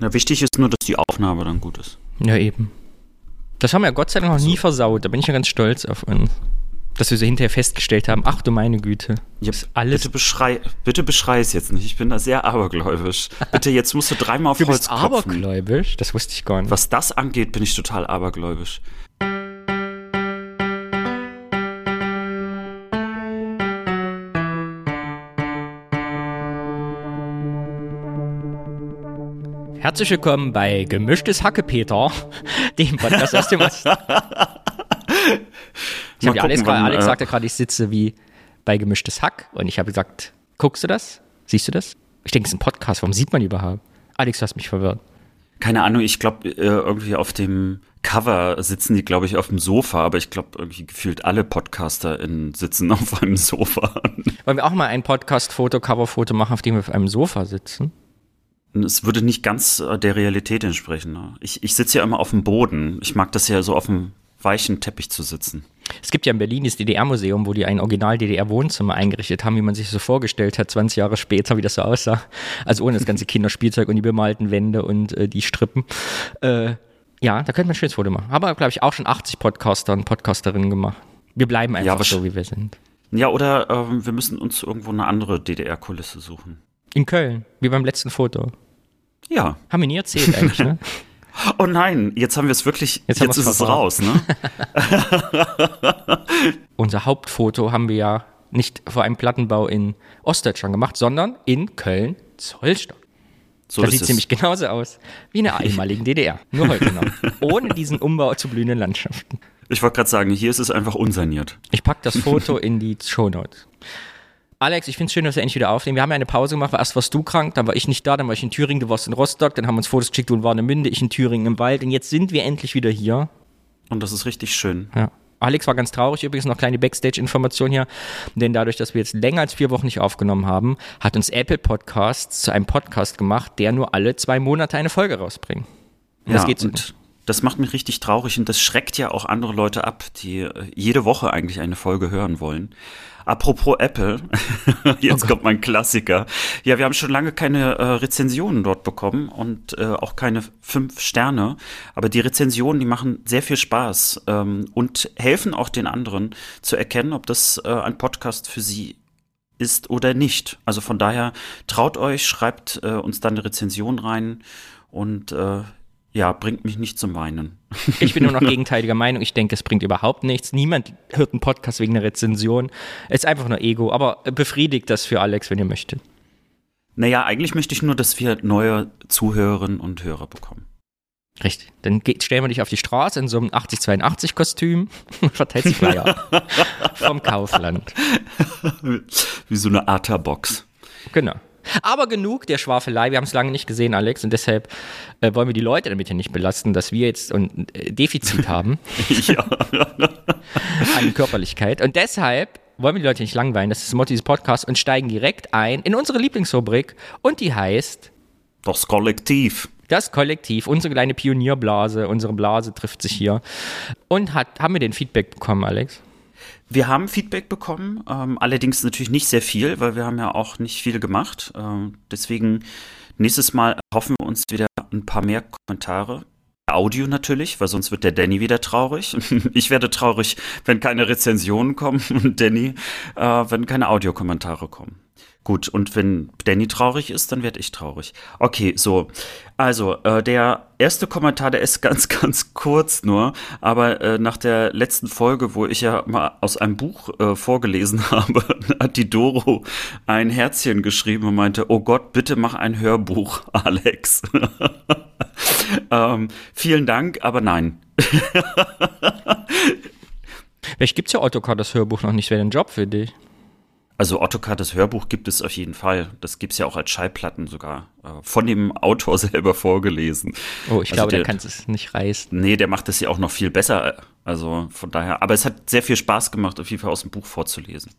Ja, wichtig ist nur, dass die Aufnahme dann gut ist. Ja, eben. Das haben wir ja Gott sei Dank noch nie versaut. Da bin ich ja ganz stolz auf uns. Dass wir so hinterher festgestellt haben, ach du meine Güte. Ja, alles bitte, beschrei, bitte beschrei es jetzt nicht. Ich bin da sehr abergläubisch. Bitte, jetzt musst du dreimal auf du Holz bist abergläubisch? Das wusste ich gar nicht. Was das angeht, bin ich total abergläubisch. Herzlich willkommen bei Gemischtes Hackepeter, dem Podcast aus dem Osten. Ich habe Alex, wann, Alex äh, sagte gerade, ich sitze wie bei Gemischtes Hack und ich habe gesagt, guckst du das? Siehst du das? Ich denke, es ist ein Podcast, warum sieht man überhaupt? Alex, du hast mich verwirrt. Keine Ahnung, ich glaube, äh, irgendwie auf dem Cover sitzen die, glaube ich, auf dem Sofa, aber ich glaube, irgendwie gefühlt alle Podcaster sitzen auf einem Sofa. Wollen wir auch mal ein Podcast-Foto, Cover-Foto machen, auf dem wir auf einem Sofa sitzen? Es würde nicht ganz äh, der Realität entsprechen. Ne? Ich, ich sitze ja immer auf dem Boden. Ich mag das ja so auf dem weichen Teppich zu sitzen. Es gibt ja in Berlin das DDR-Museum, wo die ein Original-DDR-Wohnzimmer eingerichtet haben, wie man sich so vorgestellt hat, 20 Jahre später, wie das so aussah. Also ohne das ganze Kinderspielzeug und die bemalten Wände und äh, die Strippen. Äh, ja, da könnte man ein schönes Foto machen. Aber, glaube ich, auch schon 80 Podcaster und Podcasterinnen gemacht. Wir bleiben einfach ja, so, wie wir sind. Ja, oder äh, wir müssen uns irgendwo eine andere DDR-Kulisse suchen. In Köln, wie beim letzten Foto. Ja. Haben wir nie erzählt eigentlich, ne? Oh nein, jetzt haben wir es wirklich, jetzt, jetzt ist es raus, ne? Unser Hauptfoto haben wir ja nicht vor einem Plattenbau in Ostdeutschland gemacht, sondern in Köln-Zollstock. So das sieht es. ziemlich genauso aus wie in der einmaligen DDR. Nur heute noch. Ohne diesen Umbau zu blühenden Landschaften. Ich wollte gerade sagen, hier ist es einfach unsaniert. Ich packe das Foto in die Show Notes. Alex, ich finde es schön, dass wir endlich wieder aufnehmen. Wir haben ja eine Pause gemacht, weil erst warst du krank, dann war ich nicht da, dann war ich in Thüringen, du warst in Rostock, dann haben wir uns Fotos geschickt, du in Münde, ich in Thüringen im Wald und jetzt sind wir endlich wieder hier. Und das ist richtig schön. Ja. Alex war ganz traurig, übrigens noch kleine Backstage-Information hier, denn dadurch, dass wir jetzt länger als vier Wochen nicht aufgenommen haben, hat uns Apple Podcasts zu einem Podcast gemacht, der nur alle zwei Monate eine Folge rausbringt. Und ja, das geht so und das macht mich richtig traurig und das schreckt ja auch andere Leute ab, die äh, jede Woche eigentlich eine Folge hören wollen. Apropos Apple, jetzt oh kommt mein Klassiker. Ja, wir haben schon lange keine äh, Rezensionen dort bekommen und äh, auch keine fünf Sterne. Aber die Rezensionen, die machen sehr viel Spaß ähm, und helfen auch den anderen zu erkennen, ob das äh, ein Podcast für sie ist oder nicht. Also von daher traut euch, schreibt äh, uns dann eine Rezension rein und äh, ja, bringt mich nicht zum Weinen. Ich bin nur noch gegenteiliger Meinung. Ich denke, es bringt überhaupt nichts. Niemand hört einen Podcast wegen einer Rezension. Es ist einfach nur Ego. Aber befriedigt das für Alex, wenn ihr möchtet. Naja, eigentlich möchte ich nur, dass wir neue Zuhörerinnen und Hörer bekommen. Richtig. Dann geht, stellen wir dich auf die Straße in so einem 8082-Kostüm und verteilst Flyer vom Kaufland. Wie so eine Arta-Box. Genau. Aber genug der Schwafelei. Wir haben es lange nicht gesehen, Alex, und deshalb äh, wollen wir die Leute damit ja nicht belasten, dass wir jetzt ein äh, Defizit haben an Körperlichkeit. Und deshalb wollen wir die Leute nicht langweilen. Das ist das Motto dieses Podcasts und steigen direkt ein in unsere Lieblingsrubrik und die heißt Das Kollektiv. Das Kollektiv, unsere kleine Pionierblase, unsere Blase trifft sich hier. Und hat, haben wir den Feedback bekommen, Alex? Wir haben Feedback bekommen, ähm, allerdings natürlich nicht sehr viel, weil wir haben ja auch nicht viel gemacht. Ähm, deswegen nächstes Mal hoffen wir uns wieder ein paar mehr Kommentare. Audio natürlich, weil sonst wird der Danny wieder traurig. Ich werde traurig, wenn keine Rezensionen kommen und Danny, äh, wenn keine Audiokommentare kommen. Gut, und wenn Danny traurig ist, dann werde ich traurig. Okay, so. Also, äh, der erste Kommentar, der ist ganz, ganz kurz nur, aber äh, nach der letzten Folge, wo ich ja mal aus einem Buch äh, vorgelesen habe, hat die Doro ein Herzchen geschrieben und meinte, oh Gott, bitte mach ein Hörbuch, Alex. ähm, vielen Dank, aber nein. Vielleicht gibt es ja Ottokar das Hörbuch noch nicht, wäre ein Job für dich. Also Ottokar, das Hörbuch gibt es auf jeden Fall. Das gibt es ja auch als Schallplatten sogar. Äh, von dem Autor selber vorgelesen. Oh, ich also glaube, der, der kann es nicht reißen. Nee, der macht es ja auch noch viel besser. Also von daher. Aber es hat sehr viel Spaß gemacht, auf jeden Fall aus dem Buch vorzulesen.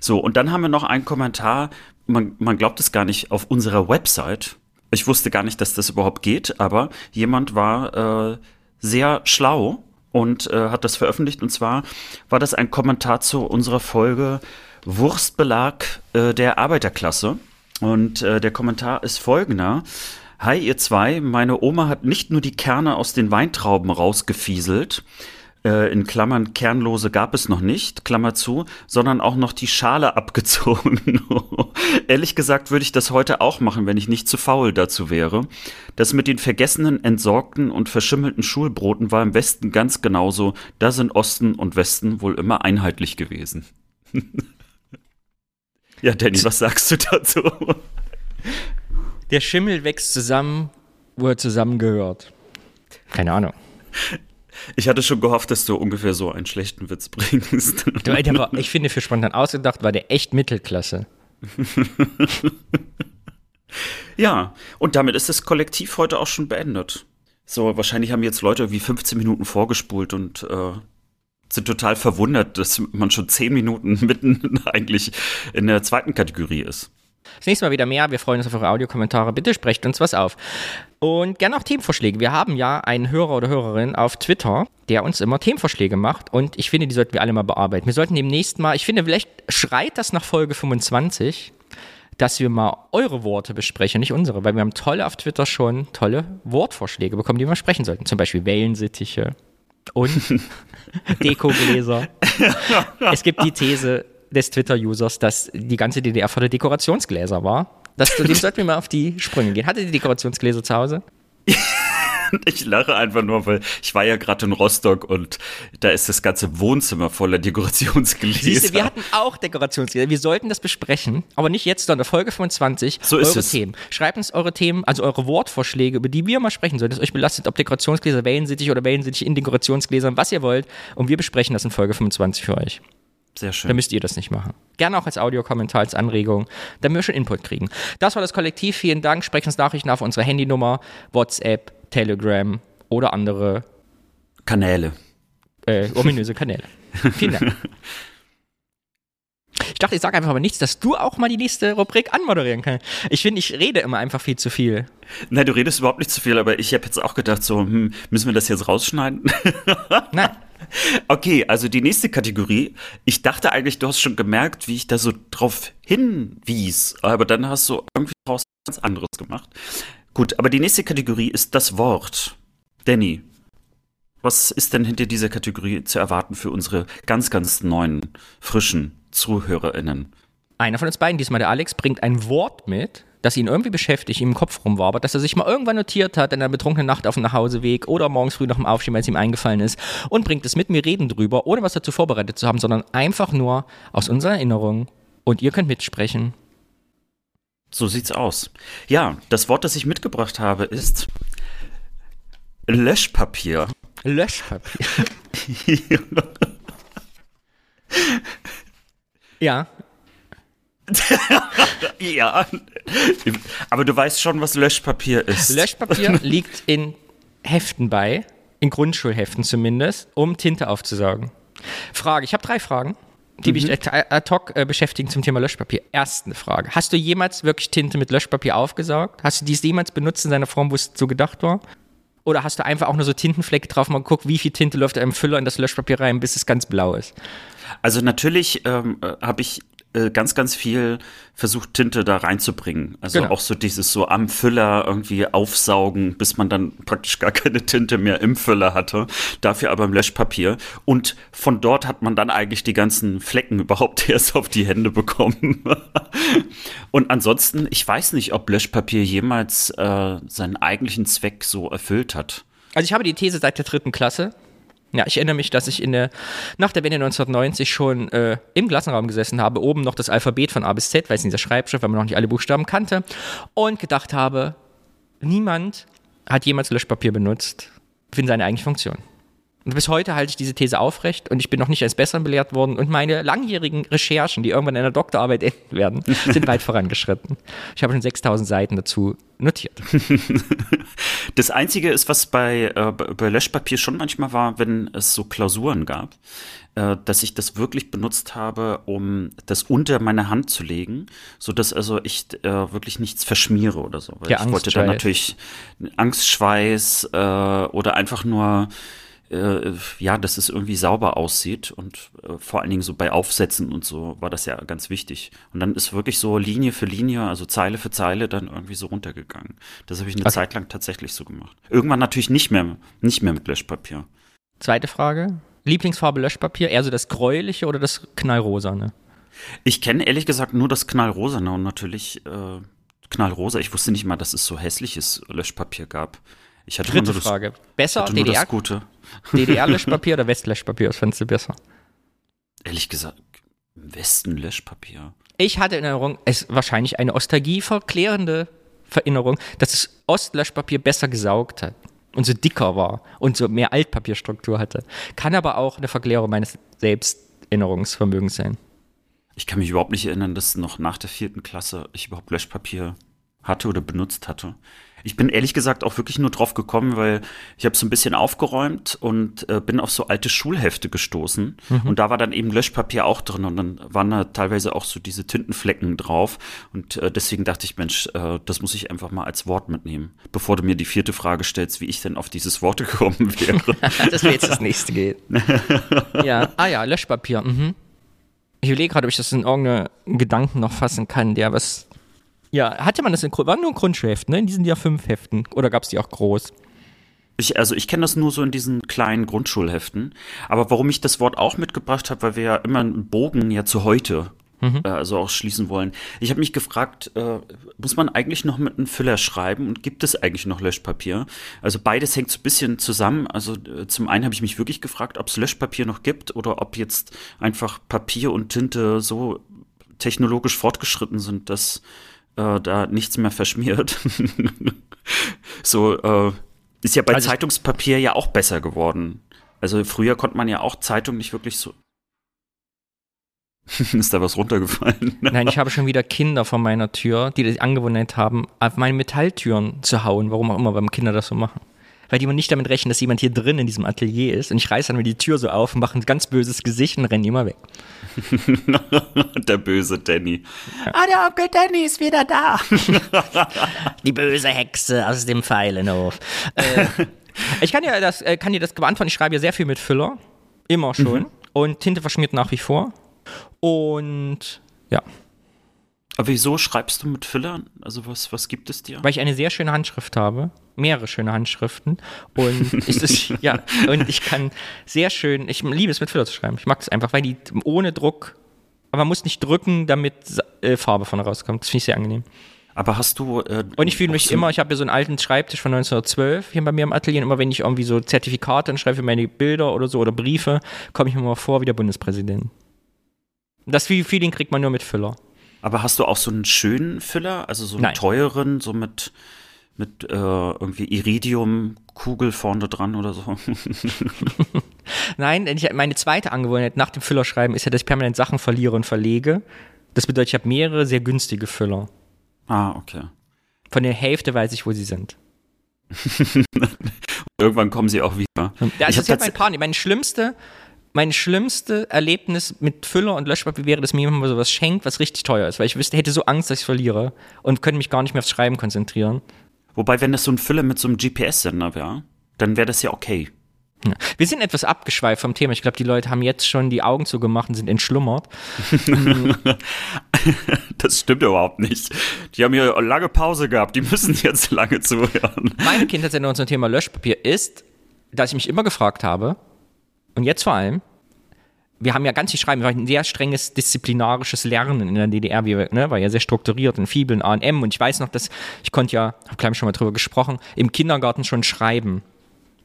So, und dann haben wir noch einen Kommentar. Man, man glaubt es gar nicht, auf unserer Website. Ich wusste gar nicht, dass das überhaupt geht, aber jemand war äh, sehr schlau und äh, hat das veröffentlicht. Und zwar war das ein Kommentar zu unserer Folge Wurstbelag äh, der Arbeiterklasse. Und äh, der Kommentar ist folgender. Hi, ihr zwei. Meine Oma hat nicht nur die Kerne aus den Weintrauben rausgefieselt, äh, in Klammern kernlose gab es noch nicht, Klammer zu, sondern auch noch die Schale abgezogen. Ehrlich gesagt würde ich das heute auch machen, wenn ich nicht zu faul dazu wäre. Das mit den vergessenen, entsorgten und verschimmelten Schulbroten war im Westen ganz genauso. Da sind Osten und Westen wohl immer einheitlich gewesen. ja, Danny, was sagst du dazu? Der Schimmel wächst zusammen, wo er zusammengehört. Keine Ahnung. Ich hatte schon gehofft, dass du ungefähr so einen schlechten Witz bringst. Du, Alter, aber ich finde, für spontan ausgedacht war der echt Mittelklasse. ja, und damit ist das Kollektiv heute auch schon beendet. So, wahrscheinlich haben jetzt Leute wie 15 Minuten vorgespult und äh, sind total verwundert, dass man schon 10 Minuten mitten eigentlich in der zweiten Kategorie ist. Das nächste Mal wieder mehr. Wir freuen uns auf eure Audiokommentare. Bitte sprecht uns was auf. Und gerne auch Themenvorschläge. Wir haben ja einen Hörer oder Hörerin auf Twitter, der uns immer Themenvorschläge macht. Und ich finde, die sollten wir alle mal bearbeiten. Wir sollten demnächst mal, ich finde, vielleicht schreit das nach Folge 25, dass wir mal eure Worte besprechen, nicht unsere. Weil wir haben tolle auf Twitter schon tolle Wortvorschläge bekommen, die wir sprechen sollten. Zum Beispiel Wellensittiche und Dekogläser. es gibt die These, des Twitter-Users, dass die ganze DDR vor der Dekorationsgläser war. Das, dem sollten wir mal auf die Sprünge gehen. Hatte die Dekorationsgläser zu Hause? Ich lache einfach nur, weil ich war ja gerade in Rostock und da ist das ganze Wohnzimmer voller Dekorationsgläser. Siehst du, wir hatten auch Dekorationsgläser. Wir sollten das besprechen, aber nicht jetzt, sondern Folge 25. So ist eure es. Themen. Schreibt uns eure Themen, also eure Wortvorschläge, über die wir mal sprechen sollen, das euch belastet, ob Dekorationsgläser, Wellensittich oder Wellensittich in Dekorationsgläsern, was ihr wollt. Und wir besprechen das in Folge 25 für euch. Sehr schön. Dann müsst ihr das nicht machen. Gerne auch als Audiokommentar, als Anregung, damit wir schon Input kriegen. Das war das Kollektiv. Vielen Dank. Sprecht uns Nachrichten auf unsere Handynummer, WhatsApp, Telegram oder andere Kanäle. Äh, ominöse Kanäle. Vielen Dank. Ich dachte, ich sage einfach mal nichts, dass du auch mal die nächste Rubrik anmoderieren kannst. Ich finde, ich rede immer einfach viel zu viel. Nein, du redest überhaupt nicht zu viel, aber ich habe jetzt auch gedacht, so, hm, müssen wir das jetzt rausschneiden? Nein. Okay, also die nächste Kategorie. Ich dachte eigentlich, du hast schon gemerkt, wie ich da so drauf hinwies, aber dann hast du irgendwie was ganz anderes gemacht. Gut, aber die nächste Kategorie ist das Wort. Danny, was ist denn hinter dieser Kategorie zu erwarten für unsere ganz, ganz neuen, frischen ZuhörerInnen? Einer von uns beiden, diesmal der Alex, bringt ein Wort mit, das ihn irgendwie beschäftigt, ihm im Kopf rumwabert, dass er sich mal irgendwann notiert hat in einer betrunkenen Nacht auf dem Nachhauseweg oder morgens früh nach dem Aufstehen, weil es ihm eingefallen ist und bringt es mit mir reden drüber, ohne was dazu vorbereitet zu haben, sondern einfach nur aus unserer Erinnerung und ihr könnt mitsprechen. So sieht's aus. Ja, das Wort, das ich mitgebracht habe, ist Löschpapier. Löschpapier. ja, ja, aber du weißt schon, was Löschpapier ist. Löschpapier liegt in Heften bei, in Grundschulheften zumindest, um Tinte aufzusaugen. Frage, ich habe drei Fragen, die mich mhm. ad hoc äh, beschäftigen zum Thema Löschpapier. Erste Frage, hast du jemals wirklich Tinte mit Löschpapier aufgesaugt? Hast du dies jemals benutzt in seiner Form, wo es so gedacht war? Oder hast du einfach auch nur so Tintenflecke drauf mal geguckt, wie viel Tinte läuft einem Füller in das Löschpapier rein, bis es ganz blau ist? Also natürlich ähm, äh, habe ich ganz, ganz viel versucht, Tinte da reinzubringen. Also genau. auch so dieses so am Füller irgendwie aufsaugen, bis man dann praktisch gar keine Tinte mehr im Füller hatte. Dafür aber im Löschpapier. Und von dort hat man dann eigentlich die ganzen Flecken überhaupt erst auf die Hände bekommen. Und ansonsten, ich weiß nicht, ob Löschpapier jemals äh, seinen eigentlichen Zweck so erfüllt hat. Also ich habe die These seit der dritten Klasse, ja, ich erinnere mich, dass ich in der, nach der Wende 1990 schon äh, im Klassenraum gesessen habe, oben noch das Alphabet von A bis Z, weil es in dieser Schreibschrift, weil man noch nicht alle Buchstaben kannte, und gedacht habe, niemand hat jemals Löschpapier benutzt für seine eigentliche Funktion. Und bis heute halte ich diese These aufrecht und ich bin noch nicht als Besseren belehrt worden und meine langjährigen Recherchen, die irgendwann in einer Doktorarbeit enden werden, sind weit vorangeschritten. Ich habe schon 6000 Seiten dazu notiert. Das Einzige ist, was bei, äh, bei Löschpapier schon manchmal war, wenn es so Klausuren gab, äh, dass ich das wirklich benutzt habe, um das unter meine Hand zu legen, so dass also ich äh, wirklich nichts verschmiere oder so. Weil ja, ich wollte dann natürlich Angstschweiß äh, oder einfach nur äh, ja, dass es irgendwie sauber aussieht und äh, vor allen Dingen so bei Aufsätzen und so war das ja ganz wichtig. Und dann ist wirklich so Linie für Linie, also Zeile für Zeile dann irgendwie so runtergegangen. Das habe ich eine okay. Zeit lang tatsächlich so gemacht. Irgendwann natürlich nicht mehr, nicht mehr mit Löschpapier. Zweite Frage. Lieblingsfarbe Löschpapier, eher so das gräuliche oder das knallrosane? Ich kenne ehrlich gesagt nur das knallrosane und natürlich äh, knallrosa. Ich wusste nicht mal, dass es so hässliches Löschpapier gab. Ich hatte Dritte das, Frage. Besser DDR, DDR-Löschpapier oder Westlöschpapier? Was fandest du besser? Ehrlich gesagt, Westen-Löschpapier. Ich hatte in Erinnerung, es ist wahrscheinlich eine Ostalgie verklärende Erinnerung, dass das Ostlöschpapier besser gesaugt hat und so dicker war und so mehr Altpapierstruktur hatte. Kann aber auch eine Verklärung meines Selbsterinnerungsvermögens sein. Ich kann mich überhaupt nicht erinnern, dass noch nach der vierten Klasse ich überhaupt Löschpapier hatte oder benutzt hatte. Ich bin ehrlich gesagt auch wirklich nur drauf gekommen, weil ich habe so ein bisschen aufgeräumt und äh, bin auf so alte Schulhefte gestoßen. Mhm. Und da war dann eben Löschpapier auch drin und dann waren da teilweise auch so diese Tintenflecken drauf. Und äh, deswegen dachte ich, Mensch, äh, das muss ich einfach mal als Wort mitnehmen, bevor du mir die vierte Frage stellst, wie ich denn auf dieses Wort gekommen wäre. das wäre jetzt das nächste geht. ja, ah ja, Löschpapier. Mhm. Ich überlege gerade, ob ich das in irgendeinen Gedanken noch fassen kann, der was ja, hatte man das in war nur Grundschulheft, ne? In diesen ja fünf Heften. Oder gab es die auch groß? Ich, also ich kenne das nur so in diesen kleinen Grundschulheften. Aber warum ich das Wort auch mitgebracht habe, weil wir ja immer einen Bogen ja zu heute mhm. äh, also auch schließen wollen. Ich habe mich gefragt, äh, muss man eigentlich noch mit einem Füller schreiben und gibt es eigentlich noch Löschpapier? Also beides hängt so ein bisschen zusammen. Also äh, zum einen habe ich mich wirklich gefragt, ob es Löschpapier noch gibt oder ob jetzt einfach Papier und Tinte so technologisch fortgeschritten sind, dass äh, da nichts mehr verschmiert. so äh, ist ja bei also Zeitungspapier ja auch besser geworden. Also früher konnte man ja auch Zeitung nicht wirklich so. ist da was runtergefallen? Nein, ich habe schon wieder Kinder vor meiner Tür, die die Angewohnheit haben, auf meine Metalltüren zu hauen, warum auch immer, weil Kinder das so machen weil die man nicht damit rechnen, dass jemand hier drin in diesem Atelier ist. Und ich reiße dann mir die Tür so auf und mache ein ganz böses Gesicht und renne immer weg. der böse Danny. Ah, der Onkel Danny ist wieder da. die böse Hexe aus dem Pfeilenhof. Äh, ich kann dir das, äh, kann dir das beantworten. Ich schreibe ja sehr viel mit Füller. Immer schon. Mhm. Und Tinte verschmiert nach wie vor. Und ja. Aber wieso schreibst du mit Füller? Also was, was gibt es dir? Weil ich eine sehr schöne Handschrift habe mehrere schöne Handschriften und ist es, ja, und ich kann sehr schön, ich liebe es mit Füller zu schreiben. Ich mag es einfach, weil die ohne Druck, aber man muss nicht drücken, damit äh, Farbe von rauskommt. Das finde ich sehr angenehm. Aber hast du. Äh, und ich fühle mich so immer, ich habe hier so einen alten Schreibtisch von 1912 hier bei mir im Atelier. Immer wenn ich irgendwie so Zertifikate schreibe für meine Bilder oder so oder Briefe, komme ich mir mal vor wie der Bundespräsident. Das Feeling kriegt man nur mit Füller. Aber hast du auch so einen schönen Füller, also so einen Nein. teuren, so mit mit äh, irgendwie Iridium-Kugel vorne dran oder so. Nein, ich, meine zweite Angewohnheit nach dem Füllerschreiben ist ja, dass ich permanent Sachen verliere und verlege. Das bedeutet, ich habe mehrere sehr günstige Füller. Ah, okay. Von der Hälfte weiß ich, wo sie sind. Irgendwann kommen sie auch wieder. Ja, also das ist mein Panik. Meine schlimmste, mein schlimmste Erlebnis mit Füller und Löschpapier wäre, dass mir jemand mal sowas schenkt, was richtig teuer ist, weil ich wüsste, hätte so Angst, dass ich verliere und könnte mich gar nicht mehr aufs Schreiben konzentrieren. Wobei, wenn das so ein Füller mit so einem GPS-Sender wäre, dann wäre das ja okay. Ja. Wir sind etwas abgeschweift vom Thema. Ich glaube, die Leute haben jetzt schon die Augen zugemacht und sind entschlummert. das stimmt überhaupt nicht. Die haben hier lange Pause gehabt. Die müssen jetzt lange zuhören. Meine Kindheitserinnerung zum Thema Löschpapier ist, dass ich mich immer gefragt habe, und jetzt vor allem, wir haben ja ganz viel Schreiben, wir hatten ein sehr strenges disziplinarisches Lernen in der DDR, wir, ne, war ja sehr strukturiert in Fibeln, A und M und ich weiß noch, dass ich konnte ja, habe glaube ich schon mal drüber gesprochen, im Kindergarten schon schreiben,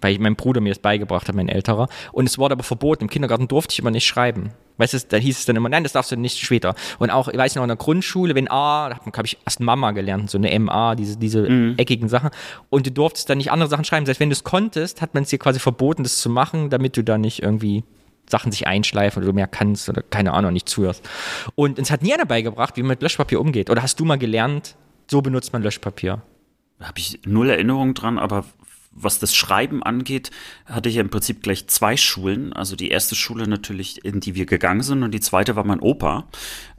weil mein Bruder mir das beigebracht hat, mein älterer und es wurde aber verboten, im Kindergarten durfte ich immer nicht schreiben. Weißt du, da hieß es dann immer, nein, das darfst du nicht später. Und auch, ich weiß noch, in der Grundschule, wenn A, da habe ich erst Mama gelernt, so eine MA, diese, diese mhm. eckigen Sachen. Und du durftest dann nicht andere Sachen schreiben. Heißt, wenn du es konntest, hat man es dir quasi verboten, das zu machen, damit du da nicht irgendwie Sachen sich einschleifen oder du mehr kannst oder keine Ahnung, nicht zuhörst. Und es hat nie einer beigebracht, wie man mit Löschpapier umgeht. Oder hast du mal gelernt, so benutzt man Löschpapier? Habe ich null Erinnerung dran, aber was das Schreiben angeht, hatte ich ja im Prinzip gleich zwei Schulen. Also die erste Schule natürlich, in die wir gegangen sind, und die zweite war mein Opa.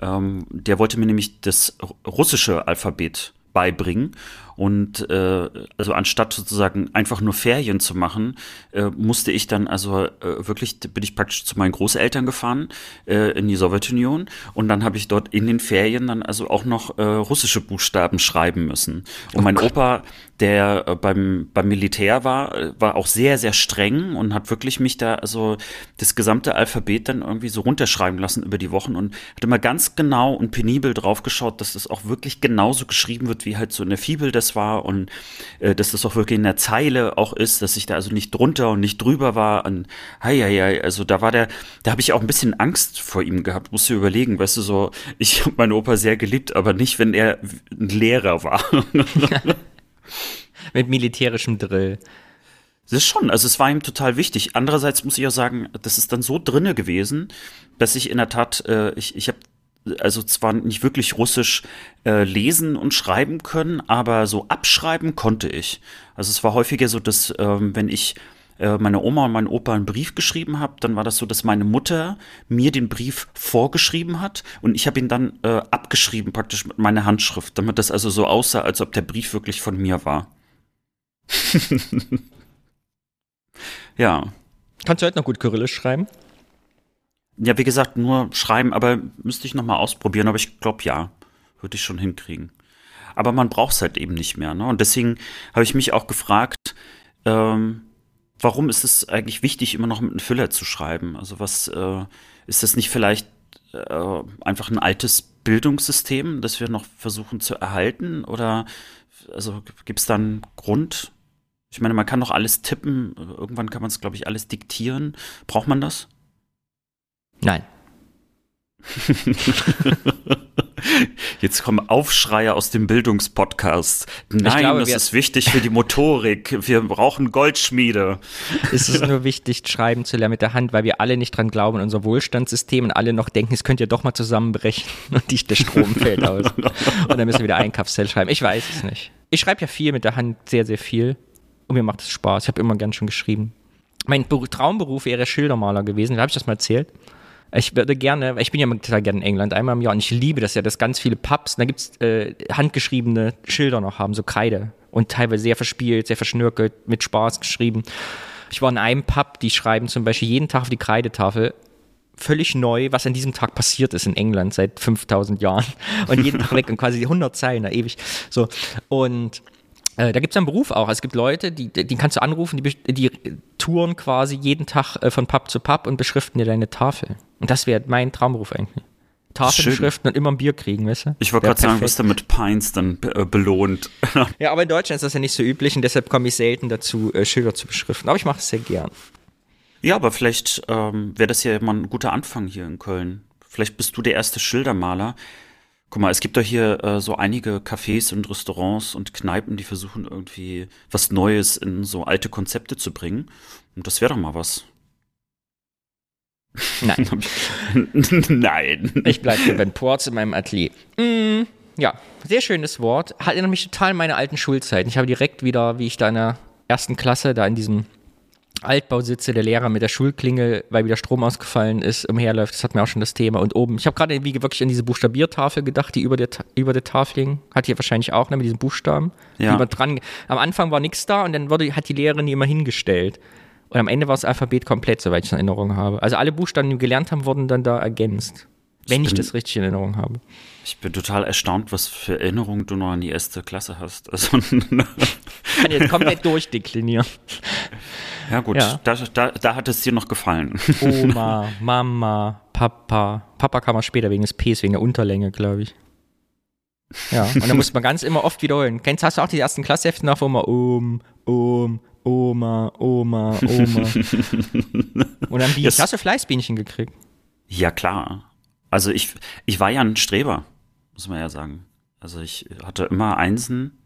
Ähm, der wollte mir nämlich das russische Alphabet beibringen. Und äh, also anstatt sozusagen einfach nur Ferien zu machen, äh, musste ich dann also äh, wirklich, bin ich praktisch zu meinen Großeltern gefahren äh, in die Sowjetunion und dann habe ich dort in den Ferien dann also auch noch äh, russische Buchstaben schreiben müssen. Und mein Opa, der äh, beim, beim Militär war, äh, war auch sehr, sehr streng und hat wirklich mich da also das gesamte Alphabet dann irgendwie so runterschreiben lassen über die Wochen und hat immer ganz genau und penibel drauf geschaut, dass das auch wirklich genauso geschrieben wird, wie halt so in der Fibel das war und äh, dass das auch wirklich in der Zeile auch ist, dass ich da also nicht drunter und nicht drüber war und hei, hei, hei, also da war der, da habe ich auch ein bisschen Angst vor ihm gehabt, musste überlegen, weißt du, so, ich habe meinen Opa sehr geliebt, aber nicht, wenn er ein Lehrer war. Mit militärischem Drill. Das ist schon, also es war ihm total wichtig. Andererseits muss ich auch sagen, das ist dann so drinne gewesen, dass ich in der Tat, äh, ich, ich habe also zwar nicht wirklich Russisch äh, lesen und schreiben können, aber so abschreiben konnte ich. Also es war häufiger so, dass ähm, wenn ich äh, meine Oma und mein Opa einen Brief geschrieben habe, dann war das so, dass meine Mutter mir den Brief vorgeschrieben hat und ich habe ihn dann äh, abgeschrieben, praktisch mit meiner Handschrift, damit das also so aussah, als ob der Brief wirklich von mir war. ja. Kannst du heute noch gut Kyrillisch schreiben? Ja, wie gesagt, nur schreiben, aber müsste ich noch mal ausprobieren, aber ich glaube ja, würde ich schon hinkriegen. Aber man braucht es halt eben nicht mehr. Ne? Und deswegen habe ich mich auch gefragt, ähm, warum ist es eigentlich wichtig, immer noch mit einem Füller zu schreiben? Also was äh, ist das nicht vielleicht äh, einfach ein altes Bildungssystem, das wir noch versuchen zu erhalten? Oder also gibt es da einen Grund? Ich meine, man kann doch alles tippen, irgendwann kann man es, glaube ich, alles diktieren. Braucht man das? Nein. Jetzt kommen Aufschreie aus dem Bildungspodcast. Nein, glaube, das ist wichtig für die Motorik. Wir brauchen Goldschmiede. Es ist nur wichtig, schreiben zu lernen mit der Hand, weil wir alle nicht dran glauben, unser Wohlstandssystem und alle noch denken, es könnte ja doch mal zusammenbrechen und die, der Strom fällt aus. Und dann müssen wir wieder Einkaufszell schreiben. Ich weiß es nicht. Ich schreibe ja viel mit der Hand, sehr, sehr viel. Und mir macht es Spaß. Ich habe immer gern schon geschrieben. Mein Beru- Traumberuf wäre Schildermaler gewesen. Habe ich das mal erzählt? Ich würde gerne, ich bin ja total gerne in England, einmal im Jahr und ich liebe das ja, dass ganz viele Pubs, da gibt es äh, handgeschriebene Schilder noch haben, so Kreide und teilweise sehr verspielt, sehr verschnörkelt, mit Spaß geschrieben. Ich war in einem Pub, die schreiben zum Beispiel jeden Tag auf die Kreidetafel völlig neu, was an diesem Tag passiert ist in England seit 5000 Jahren und jeden Tag weg und quasi 100 Zeilen, da ewig so und äh, da gibt es einen Beruf auch. Es gibt Leute, die, die kannst du anrufen, die, die touren quasi jeden Tag äh, von Pub zu Pub und beschriften dir deine Tafel. Und das wäre mein Traumberuf eigentlich. Tafel Schön. beschriften und immer ein Bier kriegen, weißt du? Ich wollte gerade sagen, was da mit Pines dann äh, belohnt. Ja, aber in Deutschland ist das ja nicht so üblich und deshalb komme ich selten dazu, äh, Schilder zu beschriften. Aber ich mache es sehr gern. ja, aber vielleicht ähm, wäre das ja mal ein guter Anfang hier in Köln. Vielleicht bist du der erste Schildermaler. Guck mal, es gibt doch hier äh, so einige Cafés und Restaurants und Kneipen, die versuchen irgendwie was Neues in so alte Konzepte zu bringen. Und das wäre doch mal was. Nein, Nein. ich bleibe hier Ben Ports in meinem Atelier. Mm, ja, sehr schönes Wort. Hat erinnert mich total an meine alten Schulzeiten. Ich habe direkt wieder, wie ich da in der ersten Klasse da in diesem Altbau sitze, der Lehrer mit der Schulklingel, weil wieder Strom ausgefallen ist, umherläuft. Das hat mir auch schon das Thema. Und oben, ich habe gerade wie wirklich an diese Buchstabiertafel gedacht, die über der, über der Tafel hing. Hat hier wahrscheinlich auch, ne, mit diesen Buchstaben. Ja. Die dran, am Anfang war nichts da und dann wurde, hat die Lehrerin die immer hingestellt. Und am Ende war das Alphabet komplett, soweit ich in Erinnerung habe. Also alle Buchstaben, die wir gelernt haben, wurden dann da ergänzt. Wenn ich bin- das richtig in Erinnerung habe. Ich bin total erstaunt, was für Erinnerungen du noch an die erste Klasse hast. Also, kann jetzt komplett durchdeklinieren. ja gut, Ja. Da, da, da hat es dir noch gefallen. Oma, Mama, Papa. Papa kam mal später wegen des Ps, wegen der Unterlänge, glaube ich. Ja, und dann musste man ganz immer oft wiederholen. Kennst hast du auch die ersten Klassheften nach, wo man Om, Om, Oma, Oma, Oma. Und dann Bienchen. Yes. Du Fleißbienchen gekriegt? Ja, klar. Also ich, ich war ja ein Streber, muss man ja sagen. Also ich hatte immer Einsen,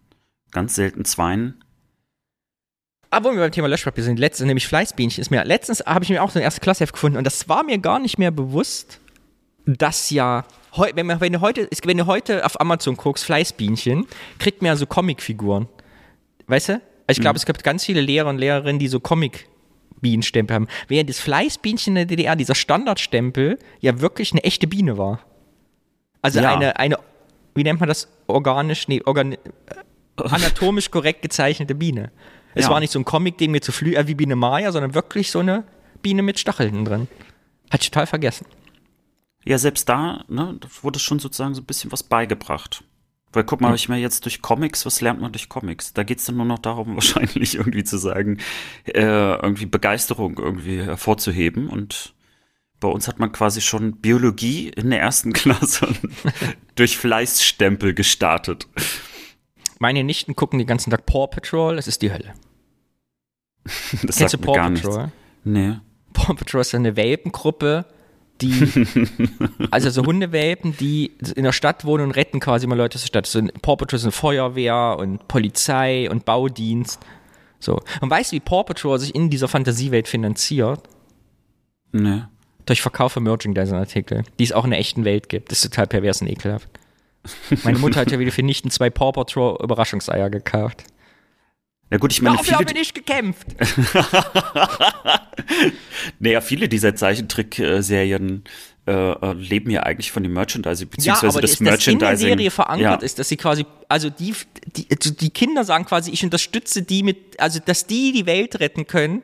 ganz selten Zweien. Aber wo wir beim Thema Löschpapier sind, letztens, nämlich Fleißbienchen, ist mir, letztens habe ich mir auch so ein erstes Klassheft gefunden und das war mir gar nicht mehr bewusst, dass ja, wenn, man, wenn, du heute, wenn du heute auf Amazon guckst, Fleißbienchen, kriegt man ja so Comicfiguren. Weißt du? Also ich glaube, es gibt ganz viele Lehrer und Lehrerinnen, die so Comic Bienenstempel haben. Während das Fleißbienchen in der DDR, dieser Standardstempel, ja wirklich eine echte Biene war. Also Ja. eine, eine, wie nennt man das? Organisch, nee, organ, anatomisch korrekt gezeichnete Biene. Es Ja. war nicht so ein Comic, den mir zu flü äh, wie Biene Maya, sondern wirklich so eine Biene mit Stacheln drin. Hat ich total vergessen. Ja, selbst da, ne, da wurde schon sozusagen so ein bisschen was beigebracht. Weil guck mal, ich mir jetzt durch Comics, was lernt man durch Comics? Da geht's dann nur noch darum, wahrscheinlich irgendwie zu sagen, äh, irgendwie Begeisterung irgendwie hervorzuheben. Und bei uns hat man quasi schon Biologie in der ersten Klasse durch Fleißstempel gestartet. Meine Nichten gucken den ganzen Tag Paw Patrol, es ist die Hölle. Das Kennst du sagt mir Paw gar Patrol? nichts. Nee. Paw Patrol ist eine Welpengruppe, die, also so Hundewelpen, die in der Stadt wohnen und retten quasi mal Leute aus der Stadt. So ein Paw Patrol ist eine Feuerwehr und Polizei und Baudienst. So. Und weißt du, wie Paw Patrol sich in dieser Fantasiewelt finanziert? Nee. Durch Verkauf von Merchandising-Artikel, die es auch in der echten Welt gibt. Das ist total pervers und ekelhaft. Meine Mutter hat ja wieder für Nichten zwei Paw Patrol Überraschungseier gekauft. Na gut, ich meine, Dafür viele, wir nicht gekämpft. naja, viele dieser Zeichentrickserien äh, äh, leben ja eigentlich von dem Merchandising, Ja, beziehungsweise aber das das, das in der Merchandising. Serie verankert ja. ist, dass sie quasi, also die, die, also die Kinder sagen quasi, ich unterstütze die mit, also dass die die Welt retten können,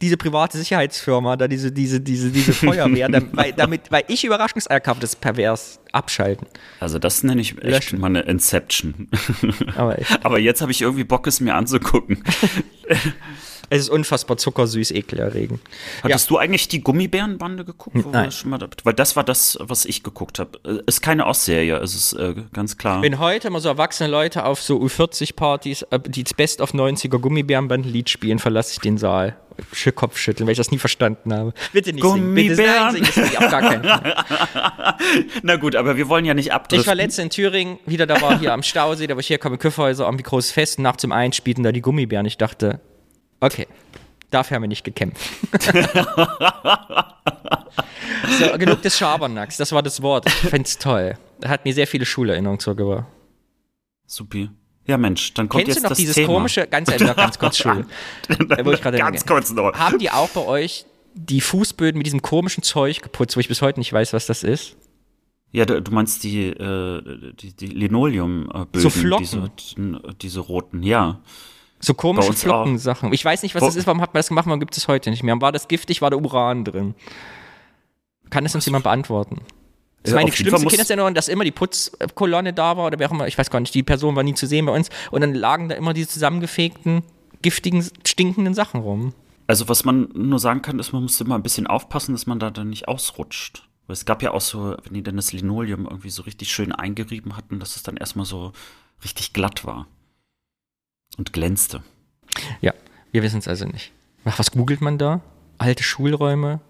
diese private Sicherheitsfirma, da diese, diese, diese, diese Feuerwehr, da, weil, damit, weil ich Überraschungseier kaufe, das ist pervers abschalten. Also das nenne ich echt Löschen. mal eine Inception. Aber. Aber jetzt habe ich irgendwie Bock, es mir anzugucken. Es ist unfassbar zuckersüß, ekelerregend. Hattest du eigentlich die Gummibärenbande geguckt? Nein. Schon mal, da- weil das war das, was ich geguckt habe. Äh, Ist keine Ostserie, es ist äh, ganz klar. Wenn heute mal so erwachsene Leute auf so U40-Partys äh, die das Best of 90er Gummibärenband-Lied spielen, verlasse ich den Saal. Sch Kopfschütteln, weil ich das nie verstanden habe. Bitte nicht singen. Bitte Gummibären. singen, das will ich auf gar keinen. Na gut, aber wir wollen ja nicht Ich abdriften. war letzte in Thüringen, wieder da war hier am Stausee, da wo ich herkomme, Küffhäuser, irgendwie großes Fest, nachts um eins spielten da die Gummibären. Ich dachte, okay, dafür haben wir nicht gekämpft. so, genug des Schabernacks, das war das Wort. Ich find's toll. Das hat mir sehr viele Schulerinnerungen zurückgebracht. Supi. Ja, Mensch, dann kommt Kennst jetzt du noch das dieses Thema. komische, ganz, ganz kurz Schule. Wo ich gerade ganz denke. kurz noch. Haben die auch bei euch die Fußböden mit diesem komischen Zeug geputzt, wo ich bis heute nicht weiß, was das ist? Ja, du, du meinst die, äh, die, die Linoleum-Böden. So Flocken. Diese, diese roten, ja. So komische. Flockensachen. Ich weiß nicht, was Wo- das ist, warum hat man das gemacht, warum gibt es heute nicht mehr? War das giftig, war da Uran drin? Kann das uns jemand beantworten? Das ist Ja, meine schlimmste Kindererinnerung, dass immer die Putzkolonne da war oder wer auch immer, ich weiß gar nicht, die Person war nie zu sehen bei uns und dann lagen da immer diese zusammengefegten, giftigen, stinkenden Sachen rum. Also was man nur sagen kann, ist, man muss immer ein bisschen aufpassen, dass man da dann nicht ausrutscht. Weil es gab ja auch so, wenn die dann das Linoleum irgendwie so richtig schön eingerieben hatten, dass es dann erstmal so richtig glatt war. Und glänzte. Ja, wir wissen es also nicht. Ach, was googelt man da? Alte Schulräume,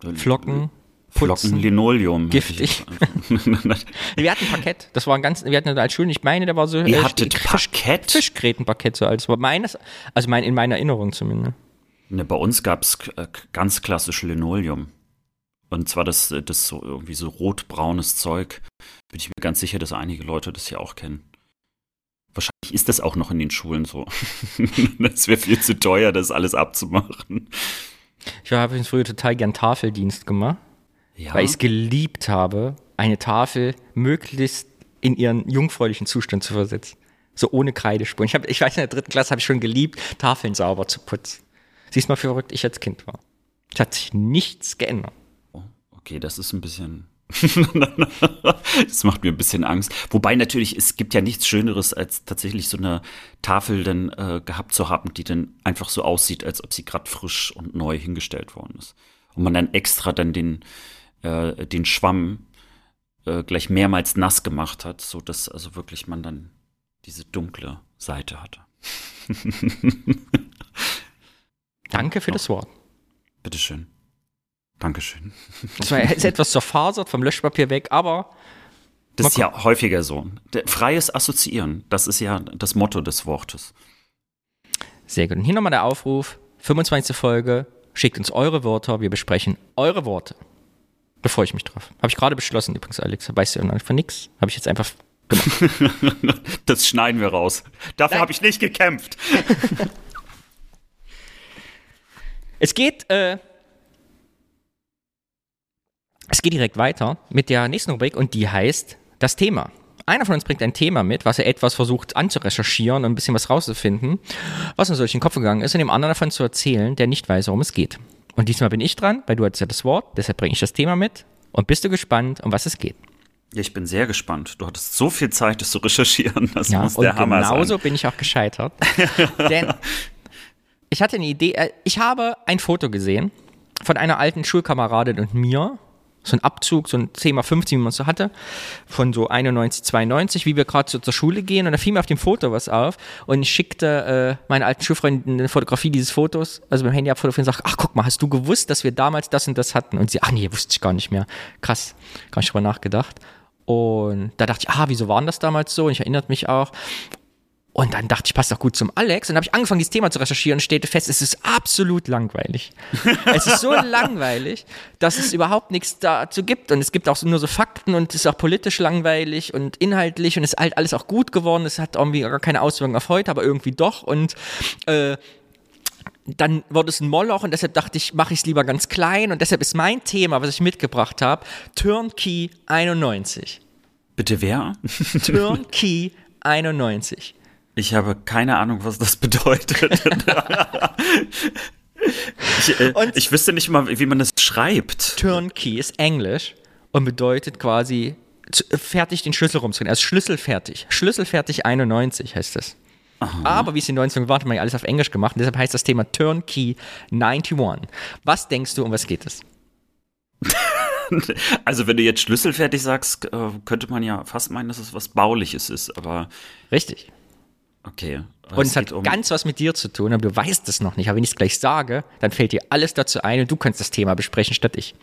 Flocken, Flocken, Putzen. Linoleum. Giftig. Wir hatten Parkett. Das war ein ganz, wir hatten das als Schulen. Ich meine, da war so Ihr äh, hattet Fisch, Parkett? Fischgrätenparkett so als. Aber meines, also mein, in meiner Erinnerung zumindest. Ne, bei uns gab es ganz klassisch Linoleum. Und zwar das, äh, das so irgendwie so rotbraunes Zeug. Bin ich mir ganz sicher, dass einige Leute das ja auch kennen. Wahrscheinlich ist das auch noch in den Schulen so. das wäre viel zu teuer, das alles abzumachen. Ich habe früher total gern Tafeldienst gemacht, Ja. weil ich es geliebt habe, eine Tafel möglichst in ihren jungfräulichen Zustand zu versetzen. So ohne Kreidespuren. Ich, hab, ich weiß, in der dritten Klasse habe ich schon geliebt, Tafeln sauber zu putzen. Siehst mal, wie verrückt ich als Kind war. Es hat sich nichts geändert. Oh, okay, das ist ein bisschen. das macht mir ein bisschen Angst. Wobei natürlich, es gibt ja nichts Schöneres, als tatsächlich so eine Tafel dann äh, gehabt zu haben, die dann einfach so aussieht, als ob sie gerade frisch und neu hingestellt worden ist. Und man dann extra dann den, äh, den Schwamm äh, gleich mehrmals nass gemacht hat, so dass also wirklich man dann diese dunkle Seite hatte. Danke für das Wort. Bitteschön. Dankeschön. Das war ist etwas zerfasert vom Löschpapier weg, aber Das ist ja häufiger so. Freies Assoziieren, das ist ja das Motto des Wortes. sehr gut. Und hier nochmal der Aufruf: 25. Folge. Schickt uns eure Wörter. Wir besprechen eure Worte. Da freue ich mich drauf. Habe ich gerade beschlossen übrigens, Alex. Weißt du ja noch von nix. Habe ich jetzt einfach Das schneiden wir raus. Dafür habe ich nicht gekämpft. Es geht, äh, es geht direkt weiter mit der nächsten Rubrik und die heißt das Thema. einer von uns bringt ein Thema mit, was er etwas versucht anzurecherchieren und ein bisschen was rauszufinden, was uns durch den Kopf gegangen ist, und dem anderen davon zu erzählen, der nicht weiß, worum es geht. Und diesmal bin ich dran, weil du hattest ja das Wort, deshalb bringe ich das Thema mit. Und bist du gespannt, um was es geht? Ja, ich bin sehr gespannt. Du hattest so viel Zeit, das zu recherchieren. Das ja, muss und der Hammer genauso sein. bin ich auch gescheitert. Denn ich hatte eine Idee. äh, Ich habe ein Foto gesehen von einer alten Schulkameradin und mir. So ein Abzug, so ein 10x15, wie man so hatte, von so 91, 92, wie wir gerade so zur Schule gehen. Und da fiel mir auf dem Foto was auf. Und ich schickte äh, meiner alten Schulfreundin eine Fotografie dieses Fotos, also beim Handy abfotografieren und sagte, ach guck mal, hast du gewusst, dass wir damals das und das hatten? Und sie, ach nee, wusste ich gar nicht mehr. Krass, gar nicht drüber nachgedacht. Und da dachte ich, ah, wieso waren das damals so? Und ich erinnerte mich auch. Und dann dachte ich, passt doch gut zum Alex. Und dann habe ich angefangen, dieses Thema zu recherchieren und stellte fest, es ist absolut langweilig. es ist so langweilig, dass es überhaupt nichts dazu gibt. Und es gibt auch nur so Fakten und es ist auch politisch langweilig und inhaltlich und es ist halt alles auch gut geworden. Es hat irgendwie gar keine Auswirkungen auf heute, aber irgendwie doch. Und äh, dann wurde es ein Moloch und deshalb dachte ich, mache ich es lieber ganz klein. Und deshalb ist mein Thema, was ich mitgebracht habe, Turnkey 91. Bitte wer? Turnkey 91. Ich habe keine Ahnung, was das bedeutet. ich, äh, Und- ich wüsste nicht mal, wie man das schreibt. Turnkey ist Englisch und bedeutet quasi zu, fertig den Schlüssel rumzudrehen. Also schlüsselfertig. Schlüsselfertig 91 heißt das. Aber wie es in den 90ern war, hat man ja alles auf Englisch gemacht und deshalb heißt das Thema Turnkey 91. Was denkst du, um was geht es? Also wenn du jetzt schlüsselfertig sagst, äh, könnte man ja fast meinen, dass es was Bauliches ist. Aber Richtig. Okay. Und es hat um- ganz was mit dir zu tun, aber du weißt es noch nicht. Aber wenn ich es gleich sage, dann fällt dir alles dazu ein und du kannst das Thema besprechen statt ich.